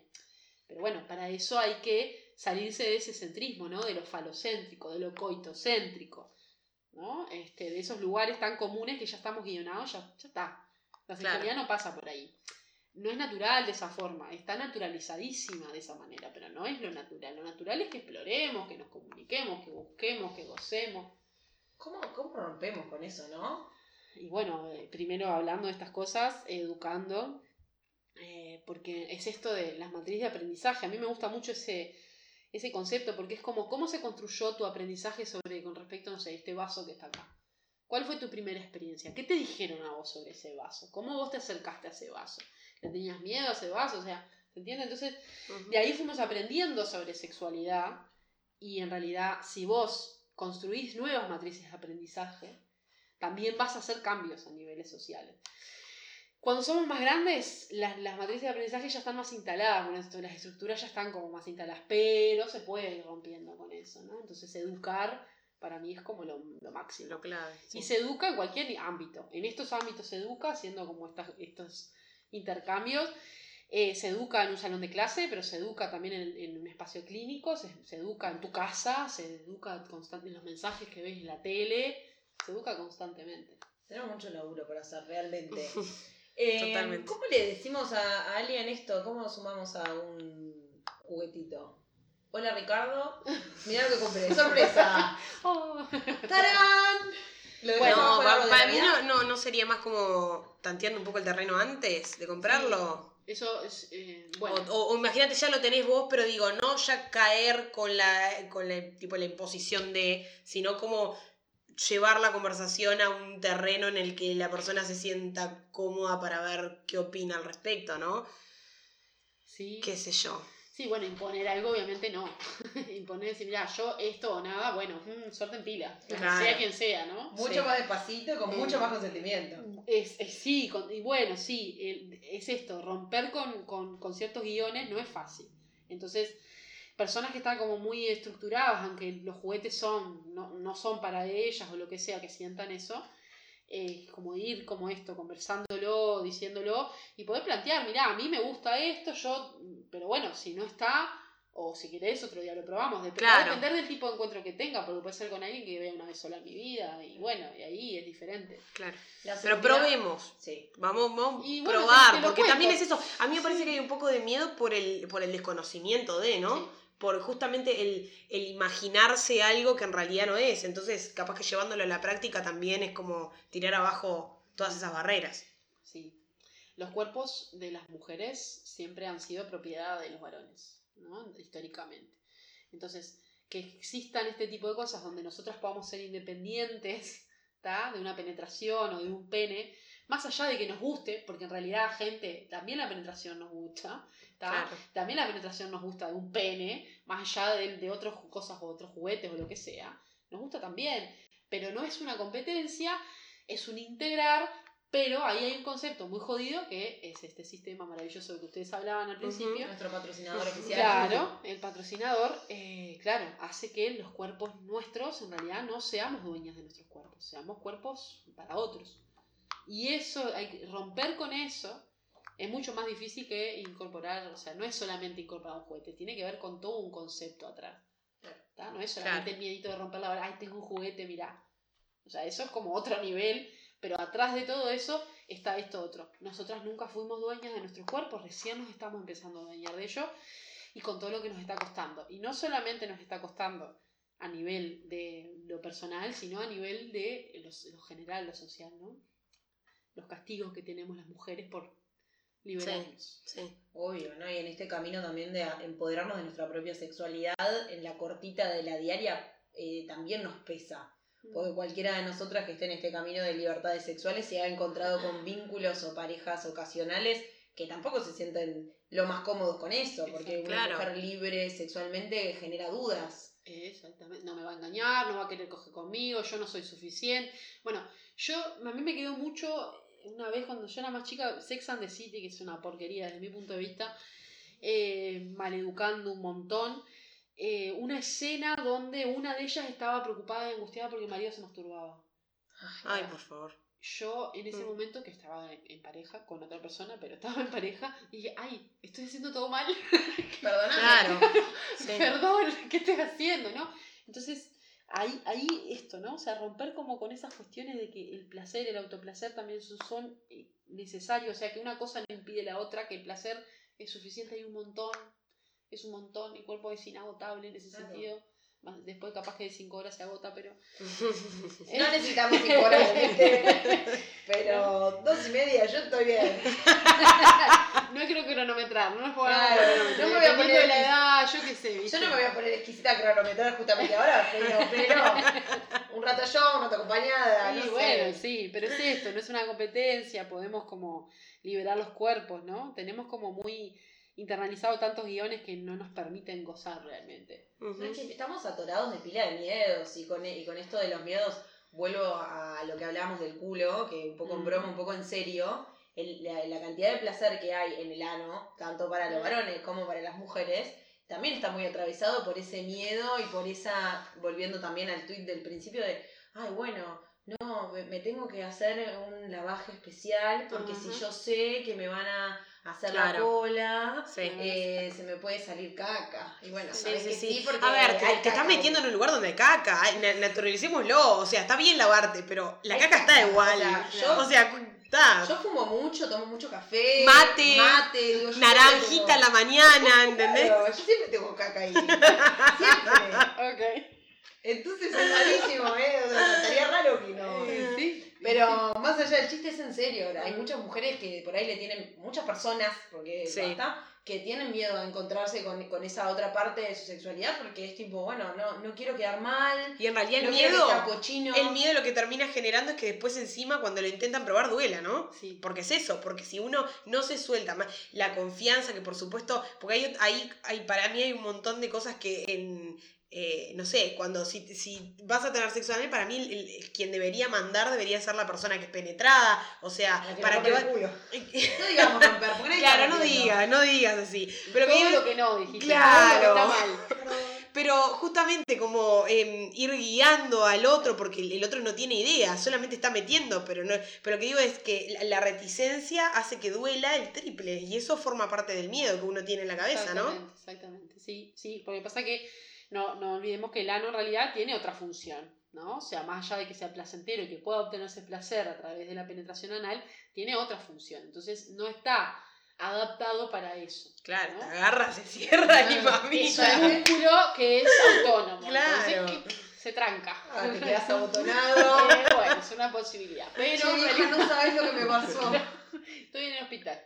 Pero bueno, para eso hay que salirse de ese centrismo, ¿no? De lo falocéntrico, de lo coitocéntrico, ¿no? Este, de esos lugares tan comunes que ya estamos guionados, ya, ya está. La Claro. sexualidad no pasa por ahí. No es natural de esa forma, está naturalizadísima de esa manera, pero no es lo natural. Lo natural es que exploremos, que nos comuniquemos, que busquemos, que gocemos. ¿Cómo, ¿Cómo rompemos con eso, no? Y bueno, eh, primero hablando de estas cosas, educando, eh, porque es esto de las matrices de aprendizaje. A mí me gusta mucho ese, ese concepto, porque es como cómo se construyó tu aprendizaje sobre con respecto, no sé, este vaso que está acá. ¿Cuál fue tu primera experiencia? ¿Qué te dijeron a vos sobre ese vaso? ¿Cómo vos te acercaste a ese vaso? ¿Le tenías miedo a ese vaso? O sea, ¿se entiende? Entonces, Ujú. de ahí fuimos aprendiendo sobre sexualidad y en realidad si vos construís nuevas matrices de aprendizaje, también vas a hacer cambios a niveles sociales. Cuando somos más grandes, las, las matrices de aprendizaje ya están más instaladas, con esto, las estructuras ya están como más instaladas, pero se puede ir rompiendo con eso, ¿no? Entonces educar para mí es como lo, lo máximo. Lo clave. sí. Y se educa en cualquier ámbito. En estos ámbitos se educa haciendo como estas, estos intercambios. Eh, se educa en un salón de clase, pero se educa también en, en un espacio clínico, se, se educa en tu casa, se educa constantemente en los mensajes que ves en la tele, se educa constantemente. Tenemos mucho laburo para hacer, realmente. Eh, Totalmente. ¿Cómo le decimos a, a alguien esto? ¿Cómo sumamos a un juguetito? Hola Ricardo, mirá lo que compré, sorpresa. Oh. ¡Tarán! ¿Lo Bueno, para mí no, no, no sería más como tanteando un poco el terreno antes de comprarlo. Eso es, eh, bueno, o imagínate, ya lo tenés vos, pero digo, no ya caer con la, con la, tipo, la imposición de, sino como llevar la conversación a un terreno en el que la persona se sienta cómoda para ver qué opina al respecto, ¿no? sí. Qué sé yo. Sí, bueno, imponer algo obviamente no. imponer, decir, mira, yo esto o nada, bueno, mm, suerte en pila. Claro. Sea quien sea, ¿no? Mucho Sí. más despacito y con Mm. mucho más consentimiento. Es, es- sí, con- y bueno, sí, el- es esto, romper con, con- con ciertos guiones no es fácil. Entonces, personas que están como muy estructuradas, aunque los juguetes son, no, no son para ellas o lo que sea, que sientan eso, eh, como ir como esto, conversándolo, diciéndolo, y poder plantear, mirá, a mí me gusta esto, yo, pero bueno, si no está, o si querés otro día lo probamos, Dep- Claro. depender del tipo de encuentro que tenga, porque puede ser con alguien que vea una vez sola en mi vida, y bueno, y ahí es diferente. Claro. La Pero probemos. Sí. Vamos, vamos a bueno, probar, porque cuento. también es eso. A mí me parece que hay un poco de miedo por el, por el desconocimiento de, ¿no? Sí. Por justamente el, el imaginarse algo que en realidad no es. Entonces, capaz que llevándolo a la práctica también es como tirar abajo todas esas barreras. Sí. Los cuerpos de las mujeres siempre han sido propiedad de los varones, ¿no? Históricamente. Entonces, que existan este tipo de cosas donde nosotras podamos ser independientes. De una penetración o de un pene, más allá de que nos guste, porque en realidad, gente, también la penetración nos gusta. Claro. También la penetración nos gusta de un pene, más allá de, de otras cosas o otros juguetes o lo que sea. Nos gusta también, pero no es una competencia, es un integrar, pero ahí hay un concepto muy jodido que es este sistema maravilloso del que ustedes hablaban al principio. Nuestro patrocinador oficial. Claro, el patrocinador, eh, claro, hace que los cuerpos nuestros en realidad no seamos dueñas de nuestros cuerpos, seamos cuerpos para otros. Y eso, hay que romper con eso es mucho más difícil que incorporar, o sea, no es solamente incorporar un juguete, tiene que ver con todo un concepto atrás. ¿tá? No es solamente el miedito de romper la vara, ay, tengo un juguete, mirá. O sea, eso es como otro nivel, pero atrás de todo eso está esto otro. Nosotras nunca fuimos dueñas de nuestros cuerpos, recién nos estamos empezando a dueñar de ello y con todo lo que nos está costando. Y no solamente nos está costando a nivel de lo personal, sino a nivel de lo, lo general, lo social, ¿no? Los castigos que tenemos las mujeres por liberarnos. Sí. Obvio, ¿no? Y en este camino también de empoderarnos de nuestra propia sexualidad, en la cortita de la diaria, eh, también nos pesa. Porque cualquiera de nosotras que esté en este camino de libertades sexuales se ha encontrado con vínculos o parejas ocasionales que tampoco se sienten lo más cómodos con eso, porque una mujer libre sexualmente genera dudas. Exactamente, no me va a engañar, no va a querer coger conmigo, yo no soy suficiente. Bueno, yo, a mí me quedó mucho, una vez cuando yo era más chica, Sex and the City, que es una porquería desde mi punto de vista, eh, maleducando un montón, eh, una escena donde una de ellas estaba preocupada y angustiada porque el marido se masturbaba. Ay, por favor. Yo en ese Mm. momento, que estaba en, en pareja con otra persona, pero estaba en pareja, dije, ay, estoy haciendo todo mal. Perdóname. Claro. Perdón, ¿qué estoy haciendo? ¿no? Entonces, ahí, ahí esto, ¿no? O sea, romper como con esas cuestiones de que el placer, el autoplacer también son, eh, necesarios, o sea, que una cosa no impide la otra, que el placer es suficiente, hay un montón, es un montón, el cuerpo es inagotable en ese Claro. sentido. Después capaz que de cinco horas se agota, pero... No necesitamos cinco horas, ¿viste? Pero dos y media, yo estoy bien. No quiero cronometrar, no nos pongamos Claro, no me voy a poner de la edad, yo qué sé, ¿viste? Yo no me voy a poner exquisita a cronometrar justamente ahora, pero, pero un rato yo, un rato acompañada, Sí, no bueno, sé. sí, pero es esto, no es una competencia, podemos como liberar los cuerpos, ¿no? Tenemos como muy internalizado tantos guiones que no nos permiten gozar realmente. No, es que estamos atorados de pila de miedos y con, y con esto de los miedos vuelvo a lo que hablábamos del culo, que un poco en broma, un poco en serio, el- la, la cantidad de placer que hay en el ano, tanto para los varones como para las mujeres, también está muy atravesado por ese miedo y por esa, volviendo también al tuit del principio de, ay, bueno, no, me, me tengo que hacer un lavaje especial porque Ajá. si yo sé que me van a hacer la Claro. cola, Sí. eh, se me puede salir caca. Y bueno, Sí, sí, que sí. porque A ver, te, te estás caca metiendo en un lugar donde hay caca. Naturalicémoslo. O sea, está bien lavarte, pero la Hay caca está caca, igual. o sea, yo- O sea, está. Yo fumo mucho, tomo mucho café. Mate, mate digo, Naranjita en la mañana, ¿entendés? Claro, yo siempre tengo caca ahí. siempre. Ok. Entonces es rarísimo, ¿eh? O sea, estaría raro que no. Sí. Pero más allá del chiste es en serio. Hay muchas mujeres que por ahí le tienen, muchas personas, porque Sí. basta, que tienen miedo a encontrarse con, con esa otra parte de su sexualidad porque es tipo, bueno, no, no quiero quedar mal. Y en realidad el no miedo, el miedo lo que termina generando es que después encima cuando lo intentan probar duela, ¿no? Sí. Porque es eso, porque si uno no se suelta más, la confianza que por supuesto, porque hay, hay, hay para mí hay un montón de cosas que en, eh, no sé, cuando si, si vas a tener sexo anal, para mí el, el- quien debería mandar debería ser la persona que es penetrada, o sea, que para que va... No digamos romper, porque claro, no digas, no digas así. Pero que Todo digo- lo que no dijiste. Claro. que está mal. Pero justamente como em, ir guiando al otro, porque el, otro no tiene idea, solamente está metiendo, pero no, pero lo que digo es que la, la reticencia hace que duela el triple, y eso forma parte del miedo que uno tiene en la cabeza, ¿no? Exactamente, exactamente. Sí, sí, porque pasa que no, no olvidemos que el ano en realidad tiene otra función, ¿no? O sea, más allá de que sea placentero y que pueda obtenerse placer a través de la penetración anal, tiene otra función. Entonces no está adaptado para eso. Claro, ¿no? te agarra, se cierra y Es mamilla. un músculo que es autónomo. Claro. Entonces se tranca. Ah, te quedas abotonado. Eh, bueno, es una posibilidad. Pero en realidad no sabes lo que me pasó. estoy en el hospital.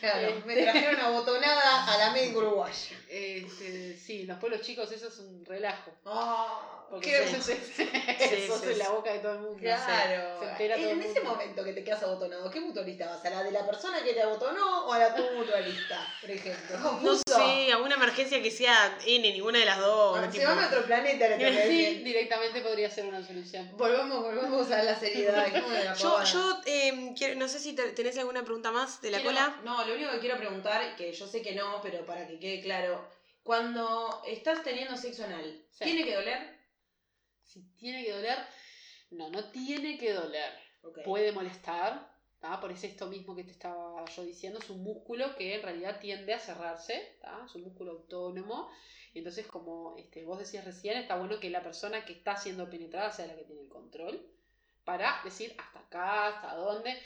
Claro, me trajeron abotonada a la médica uruguaya. Este, sí, los pueblos chicos, eso es un relajo. Ah, Porque qué eso, es, Sí, eso sí, es la boca de todo el mundo. Claro. Se entera todo el en ese mundo. momento que te quedas abotonado, ¿qué mutualista vas? ¿A la de la persona que te abotonó o a la tu mutualista, por ejemplo? No Confuso. sé, alguna emergencia que sea N, ninguna de las dos. Tipo- Se va a otro planeta, le que Sí, directamente podría ser una solución. Volvamos, volvamos a la seriedad. ¿cómo de la Yo, yo em, quiero- no sé si te- tenés alguna pregunta más de la Quiero- cola. No, lo único que quiero preguntar, que yo sé que no, pero para que quede claro, cuando estás teniendo sexo anal. ¿tiene que doler? Si tiene que doler, no, no tiene que doler. Puede molestar, ¿tá? Por eso esto mismo que te estaba yo diciendo, es un músculo que en realidad tiende a cerrarse, ¿tá? es un músculo autónomo. Y entonces, como este, vos decías recién, está bueno que la persona que está siendo penetrada sea la que tiene el control para decir hasta acá, hasta dónde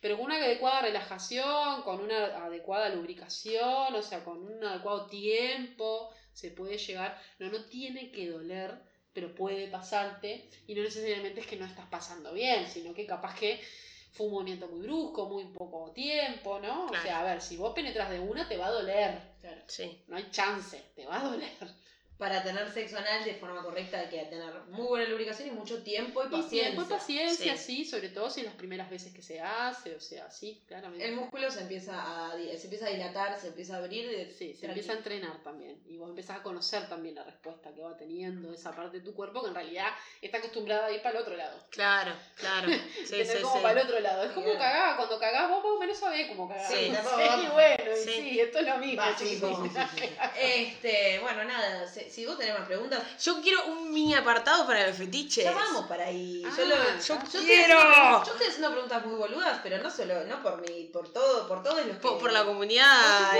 pero con una adecuada relajación, con una adecuada lubricación, o sea, con un adecuado tiempo, se puede llegar, no, no tiene que doler, pero puede pasarte, y no necesariamente es que no estás pasando bien, sino que capaz que fue un movimiento muy brusco, muy poco tiempo, ¿no? O sea, a ver, si vos penetras de una, te va a doler. Sí. No hay chance, te va a doler para tener sexo anal de forma correcta hay que tener muy buena lubricación y mucho tiempo y paciencia. Y tiempo y paciencia, sí. sobre todo si las primeras veces que se hace, o sea, sí, claramente. El músculo se empieza a, se empieza a dilatar, se empieza a abrir. De, sí, se empieza a entrenar también. Y vos empezás a conocer también la respuesta que va teniendo esa parte de tu cuerpo que en realidad está acostumbrada a ir para el otro lado. Claro, claro. Sí, sí, como para el otro lado. Es como cagar, cuando cagás vos más o menos sabés cómo cagás. Sí, sí, bueno, y sí. esto es lo mismo. este, bueno, nada, si vos tenés más preguntas yo quiero un mini apartado para los fetiches. Ya vamos para ahí. yo, lo, ah, yo, quiero. yo estoy haciendo preguntas muy boludas, pero no solo, no por mí, por todo, por todos los por, por la comunidad.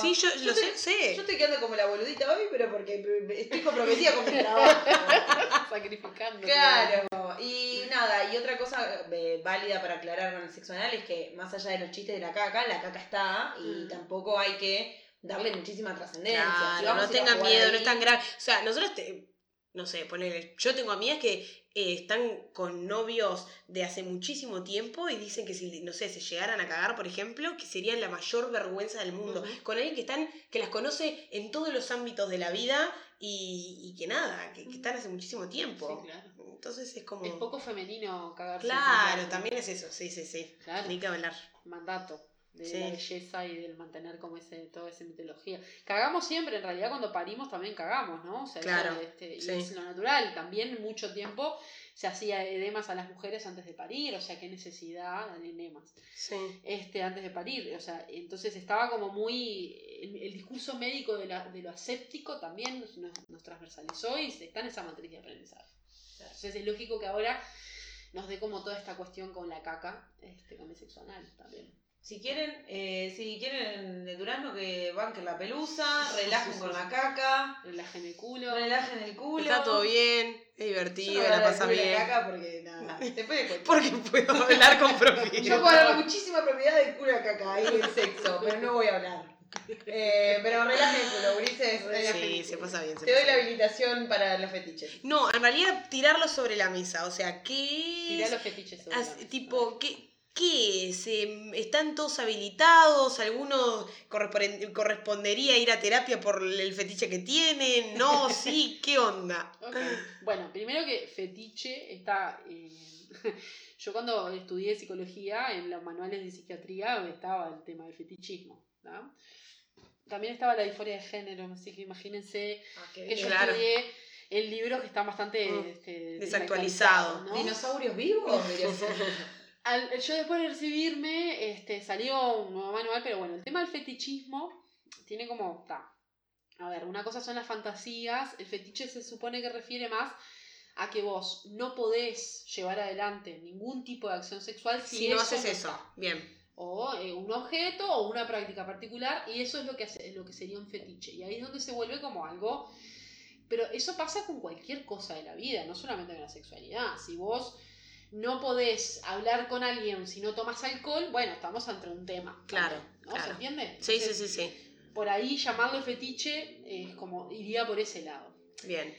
sí, yo, lo sé, Yo estoy quedando como la boludita hoy, pero porque estoy comprometida con mi trabajo. Sacrificando. Claro. Y nada, y otra cosa eh, válida para aclarar con el sexo anal es que más allá de los chistes de la caca, la caca está y mm. tampoco hay que darle muchísima trascendencia. no tengan miedo, no es tan grave. O sea, nosotros, te, no sé, ponele, yo tengo amigas que eh, están con novios de hace muchísimo tiempo y dicen que si, no sé, se llegaran a cagar, por ejemplo, que sería la mayor vergüenza del mundo. Con alguien que están, que las conoce en todos los ámbitos de la vida y, que nada, que, están hace muchísimo tiempo. Sí, claro. Entonces es como. Es poco femenino cagarse. Claro, también es eso, sí, sí, sí. Claro. Ni que hablar. Mandato de la belleza y del mantener como ese, toda esa mitología. Cagamos siempre, en realidad cuando parimos también cagamos, ¿no? O sea, claro, este, y es lo natural. También mucho tiempo se hacía edemas a las mujeres antes de parir, o sea, qué necesidad de edemas. Este, antes de parir, o sea, entonces estaba como muy, el, discurso médico de, la, de, lo aséptico también nos, nos, transversalizó y está en esa matriz de aprendizaje. Entonces es lógico que ahora nos dé como toda esta cuestión con la caca, este, con el sexo anal también. Si quieren, eh, si quieren de Durazno que banquen la pelusa, relajen con la caca. Relajen el culo. Relajen el culo. Está todo bien, es divertido, la pasa bien. caca porque nada, Porque puedo hablar con propiedad. Yo puedo hablar muchísima propiedad del culo de caca y del sexo, pero no voy a hablar. Eh, pero relajen el culo, Ulises. Sí, se pasa bien. Se Te doy la habilitación para los fetiches. No, en realidad tirarlo sobre la mesa. O sea, ¿qué. Tirar los fetiches sobre la mesa. Tipo, ¿qué, ¿Qué es? ¿Están todos habilitados? ¿Alguno correspondería ir a terapia por el fetiche que tienen? ¿No? ¿Sí? ¿Qué onda? Bueno, primero que fetiche está... yo cuando estudié psicología, en los manuales de psiquiatría estaba el tema del fetichismo. También estaba la disforia de género, así que imagínense ah, que yo estudié en libros que están bastante mm, este, desactualizados. ¿Dinosaurios vivos? yo después de recibirme, este, salió un nuevo manual, pero bueno, el tema del fetichismo tiene como, a ver, una cosa son las fantasías, el fetiche se supone que refiere más a que vos no podés llevar adelante ningún tipo de acción sexual si, no haces eso. Bien. O eh, un objeto o una práctica particular, y eso es lo que, hace, lo que sería un fetiche. Y ahí es donde se vuelve como algo. Pero eso pasa con cualquier cosa de la vida, no solamente con la sexualidad. Si vos no podés hablar con alguien si no tomas alcohol, bueno, estamos ante un tema. Claro. ¿No? ¿Se entiende? Sí, sí, sí, sí. Por ahí llamarlo fetiche es como iría por ese lado. Bien.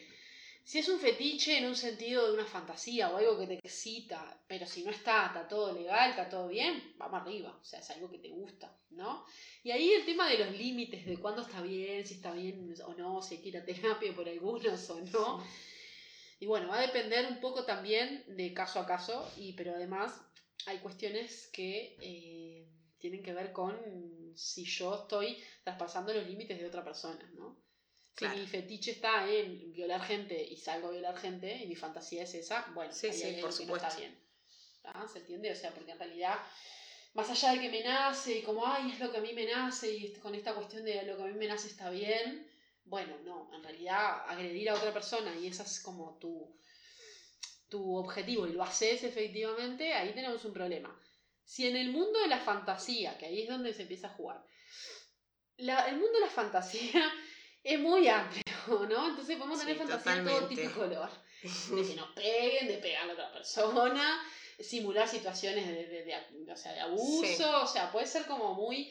Si es un fetiche en un sentido de una fantasía o algo que te excita, pero si no está, está todo legal, está todo bien, vamos arriba. O sea, es algo que te gusta, ¿no? Y ahí el tema de los límites, de cuándo está bien, si está bien o no, si hay que ir a terapia por algunos o no. Y bueno, va a depender un poco también de caso a caso, y, pero además hay cuestiones que eh, tienen que ver con si yo estoy traspasando los límites de otra persona, ¿no? Si mi fetiche está en violar gente y salgo a violar gente y mi fantasía es esa, bueno, sí, sí, por supuesto. está bien. ¿Se entiende? O sea, porque en realidad, más allá de que me nace y como, ay, es lo que a mí me nace y con esta cuestión de lo que a mí me nace está bien, bueno, no, en realidad agredir a otra persona y ese es como tu, tu objetivo y lo haces efectivamente, ahí tenemos un problema. si en el mundo de la fantasía, que ahí es donde se empieza a jugar, la- el mundo de la fantasía es muy amplio, ¿no? Entonces podemos tener Sí, fantasía de todo tipo y color. De que nos peguen, de pegar a otra persona, simular situaciones de, de- de- o sea, de abuso, Sí. o sea, puede ser como muy...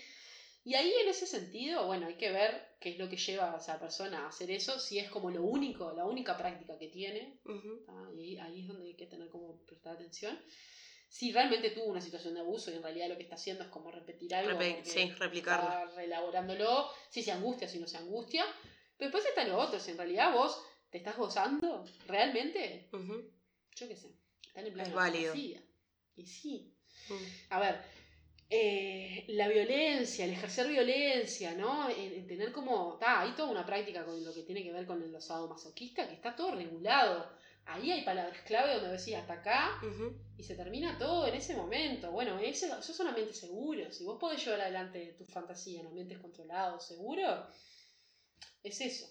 Y ahí en ese sentido, bueno, hay que ver qué es lo que lleva a esa persona a hacer eso, si es como lo único, la única práctica que tiene. ¿tá? y ahí, ahí es donde hay que tener como prestar atención. Si realmente tuvo una situación de abuso y en realidad lo que está haciendo es como repetir algo, Repe- sí, replicarlo. está reelaborándolo, si se angustia, si no se angustia. Pero después está lo otro, si en realidad vos te estás gozando, realmente, Ujú. yo qué sé, están en plan Es de válido. Y sí. Mm. A ver, eh, la violencia, el ejercer violencia, ¿no? En, en tener como. Está, hay toda una práctica con lo que tiene que ver con el osado masoquista que está todo regulado. Ahí hay palabras clave donde decís hasta acá y se termina todo en ese momento. Bueno, ese, eso es un ambiente seguro. Si vos podés llevar adelante tu fantasía en ambientes controlados, seguros, es eso.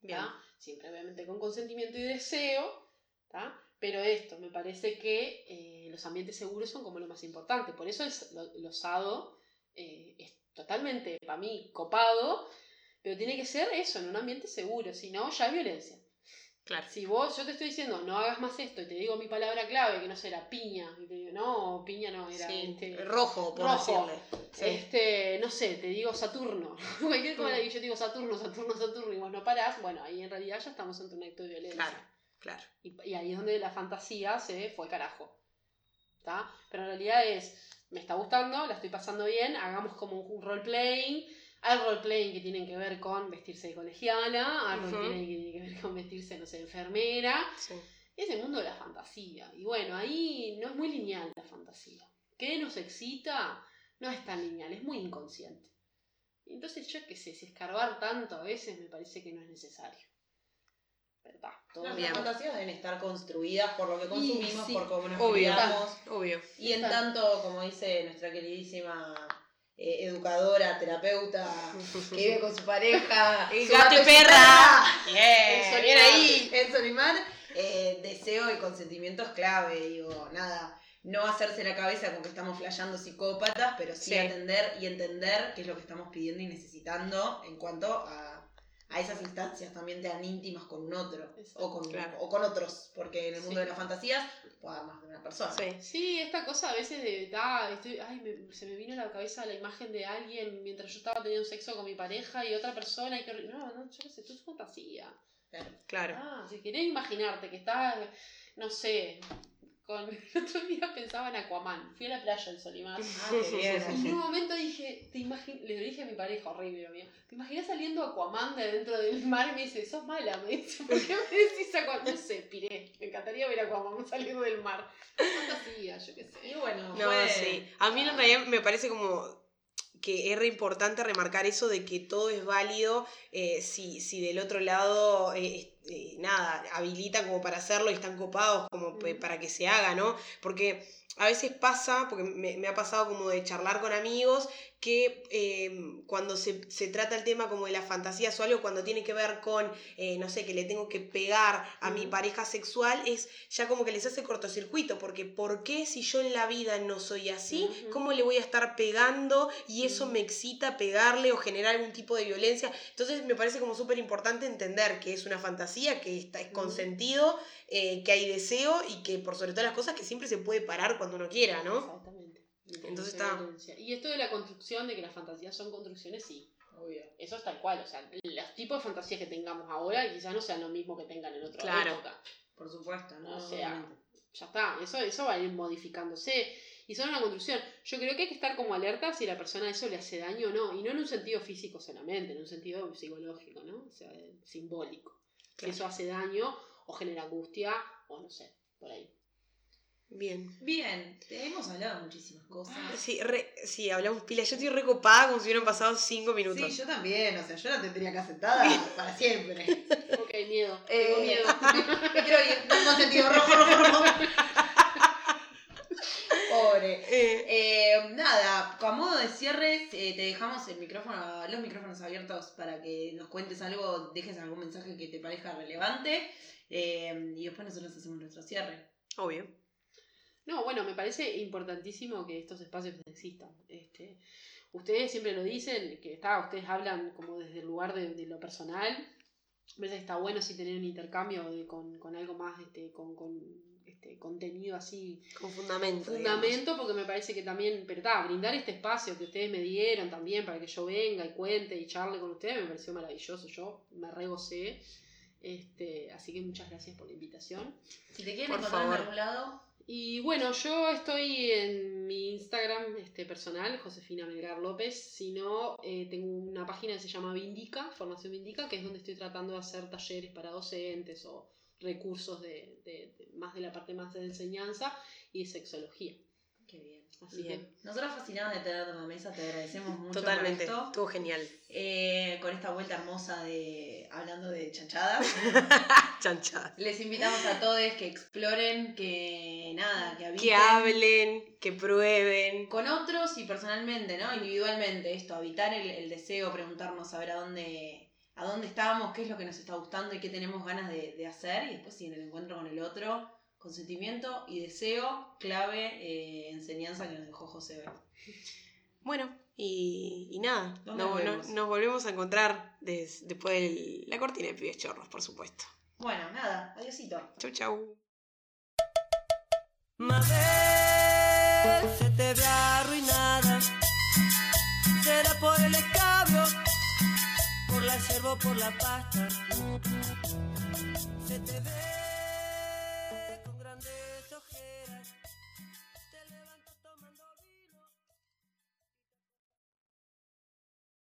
Bien. ¿tá? Siempre obviamente con consentimiento y deseo, ¿tá? Pero esto me parece que eh, los ambientes seguros son como lo más importante. Por eso es, lo, el osado eh, es totalmente, para mí, copado, pero tiene que ser eso, en un ambiente seguro, si no, ya es violencia. Claro. Si vos, yo te estoy diciendo, no hagas más esto y te digo mi palabra clave, que no sé, era piña, y te digo, no, piña no, era Sí, este, rojo, por rojo. decirle. Sí. este, no sé, te digo Saturno. Cualquier cosa Mm. que yo te digo Saturno, Saturno, Saturno y vos no parás, bueno, ahí en realidad ya estamos ante un acto de violencia. Claro, claro. Y, y ahí es donde la fantasía se fue carajo. ¿Tá? Pero en realidad es, me está gustando, la estoy pasando bien, hagamos como un, roleplaying. Hay roleplaying que tienen que ver con vestirse de colegiala, hay Ujú. roleplaying que tienen que ver con vestirse, no sé, de enfermera. Sí. Es el mundo de la fantasía. Y bueno, ahí no es muy lineal la fantasía. ¿Qué nos excita? No es tan lineal, es muy inconsciente. Entonces yo qué sé, si escarbar tanto a veces me parece que no es necesario. Pero está, todo Nuestras bien. fantasías deben estar construidas por lo que consumimos, sí. por cómo nos Obvio. criamos. Obvio. Y en tanto, como dice nuestra queridísima eh, educadora, terapeuta, que vive con su pareja, El gato y perra. Solimar. ahí. El Solimar, eh, deseo y consentimiento es clave, digo, nada. No hacerse la cabeza con que estamos flasheando psicópatas, pero sí, Sí. atender y entender qué es lo que estamos pidiendo y necesitando en cuanto a, a esas instancias también tan íntimas con un otro Exacto, o con, claro. o con otros, porque en el mundo Sí. de las fantasías puede haber más de una persona. Sí. Sí, esta cosa a veces de, ah, estoy, ay, me- se me vino a la cabeza la imagen de alguien mientras yo estaba teniendo sexo con mi pareja y otra persona y que, no, no, yo qué sé, esto es fantasía. Claro. Ah, si querés imaginarte que estás, no sé, con, el otro día pensaba en Aquaman, fui a la playa en Solimar. Ah, qué bien. Y en un momento dije, te imagi- le dije a mi pareja, horrible, mío, ¿te imaginas saliendo Aquaman de dentro del mar? Y me dice, sos mala, me dice, ¿por qué me decís Aquaman? No sé, piré, me encantaría ver a Aquaman saliendo del mar. Fantasía, yo qué sé. Y bueno, No, fue- sí. A mí en realidad me parece como que es re importante remarcar eso de que todo es válido eh, si, si del otro lado, eh, eh, nada, habilitan como para hacerlo y están copados como para que se haga, ¿no? Porque a veces pasa, porque me, me ha pasado como de charlar con amigos, que eh, cuando se, se trata el tema como de las fantasías o algo, cuando tiene que ver con, eh, no sé, que le tengo que pegar a mi pareja sexual, es ya como que les hace cortocircuito, porque ¿por qué si yo en la vida no soy así, cómo le voy a estar pegando y eso me excita pegarle o generar algún tipo de violencia? Entonces me parece como súper importante entender que es una fantasía, que está, es consentido, eh, que hay deseo y que por sobre todas las cosas que siempre se puede parar cuando uno quiera, ¿no? Exactamente. Entonces está-. Y esto de la construcción, de que las fantasías son construcciones, sí. Obvio. Eso es tal cual. O sea, los tipos de fantasías que tengamos ahora quizás no sean lo mismo que tengan en otra Claro. época. Por supuesto, ¿no? O sea, ya está, eso, eso va a ir modificándose. Y son una construcción. Yo creo que hay que estar como alerta si la persona eso le hace daño o no. Y no en un sentido físico solamente, en un sentido psicológico, ¿no? O sea, simbólico. Claro. Si eso hace daño o genera angustia o no sé, por ahí. Bien. Bien, te hemos hablado muchísimas cosas. Sí, re- sí, hablamos pila. Yo estoy recopada como si hubieran pasado cinco minutos. Sí, yo también, o sea, yo la tendría acá sentada para siempre. Ok, miedo. Eh, Tengo miedo. Me quiero ir, no hemos sentido rojo, rojo, rojo. Pobre. Eh, Eh, nada, a modo de cierre, eh, te dejamos el micrófono, los micrófonos abiertos para que nos cuentes algo, dejes algún mensaje que te parezca relevante. eh, y después nosotros hacemos nuestro cierre. obvio. No, bueno, me parece importantísimo que estos espacios existan. Este, ustedes siempre lo dicen, que está, ustedes hablan como desde el lugar de, lo personal. A veces está bueno sí tener un intercambio de- con, con algo más, este, con este, contenido así Con fundamento. digamos. fundamento porque me parece que también, pero ta, brindar este espacio que ustedes me dieron también para que yo venga y cuente y charle con ustedes me pareció maravilloso, yo me regocé. Este, así que muchas gracias por la invitación. Si te quieren Por encontrar favor. en algún lado, Y bueno, yo estoy en mi Instagram este, personal, Josefina Melgar López. Si no, eh, tengo una página que se llama Vindica, Formación Vindica, que es donde estoy tratando de hacer talleres para docentes o recursos de, de- de- más de la parte más de enseñanza y sexología. qué bien. Así Bien. Nosotros fascinados de tenerte en la mesa, te agradecemos mucho Totalmente. por esto. Estuvo genial. Eh, con esta vuelta hermosa de hablando de chanchadas. Chanchas. Les invitamos a todos que exploren, que nada, que habiten. Que hablen, que prueben. Con otros y personalmente, ¿no? Individualmente, esto, habitar el, el deseo, preguntarnos a ver a dónde, a dónde estamos, qué es lo que nos está gustando y qué tenemos ganas de, de hacer. Y después, sí, en el encuentro con el otro, consentimiento y deseo, clave eh, enseñanza que nos dejó José. Bueno, y, y nada. Nos volvemos a encontrar des- después de la cortina de pibes chorros, por supuesto. Bueno, nada, adiosito. Chau, chau. Mabel, se te ve arruinada. Será por el por la yerba o por la pasta.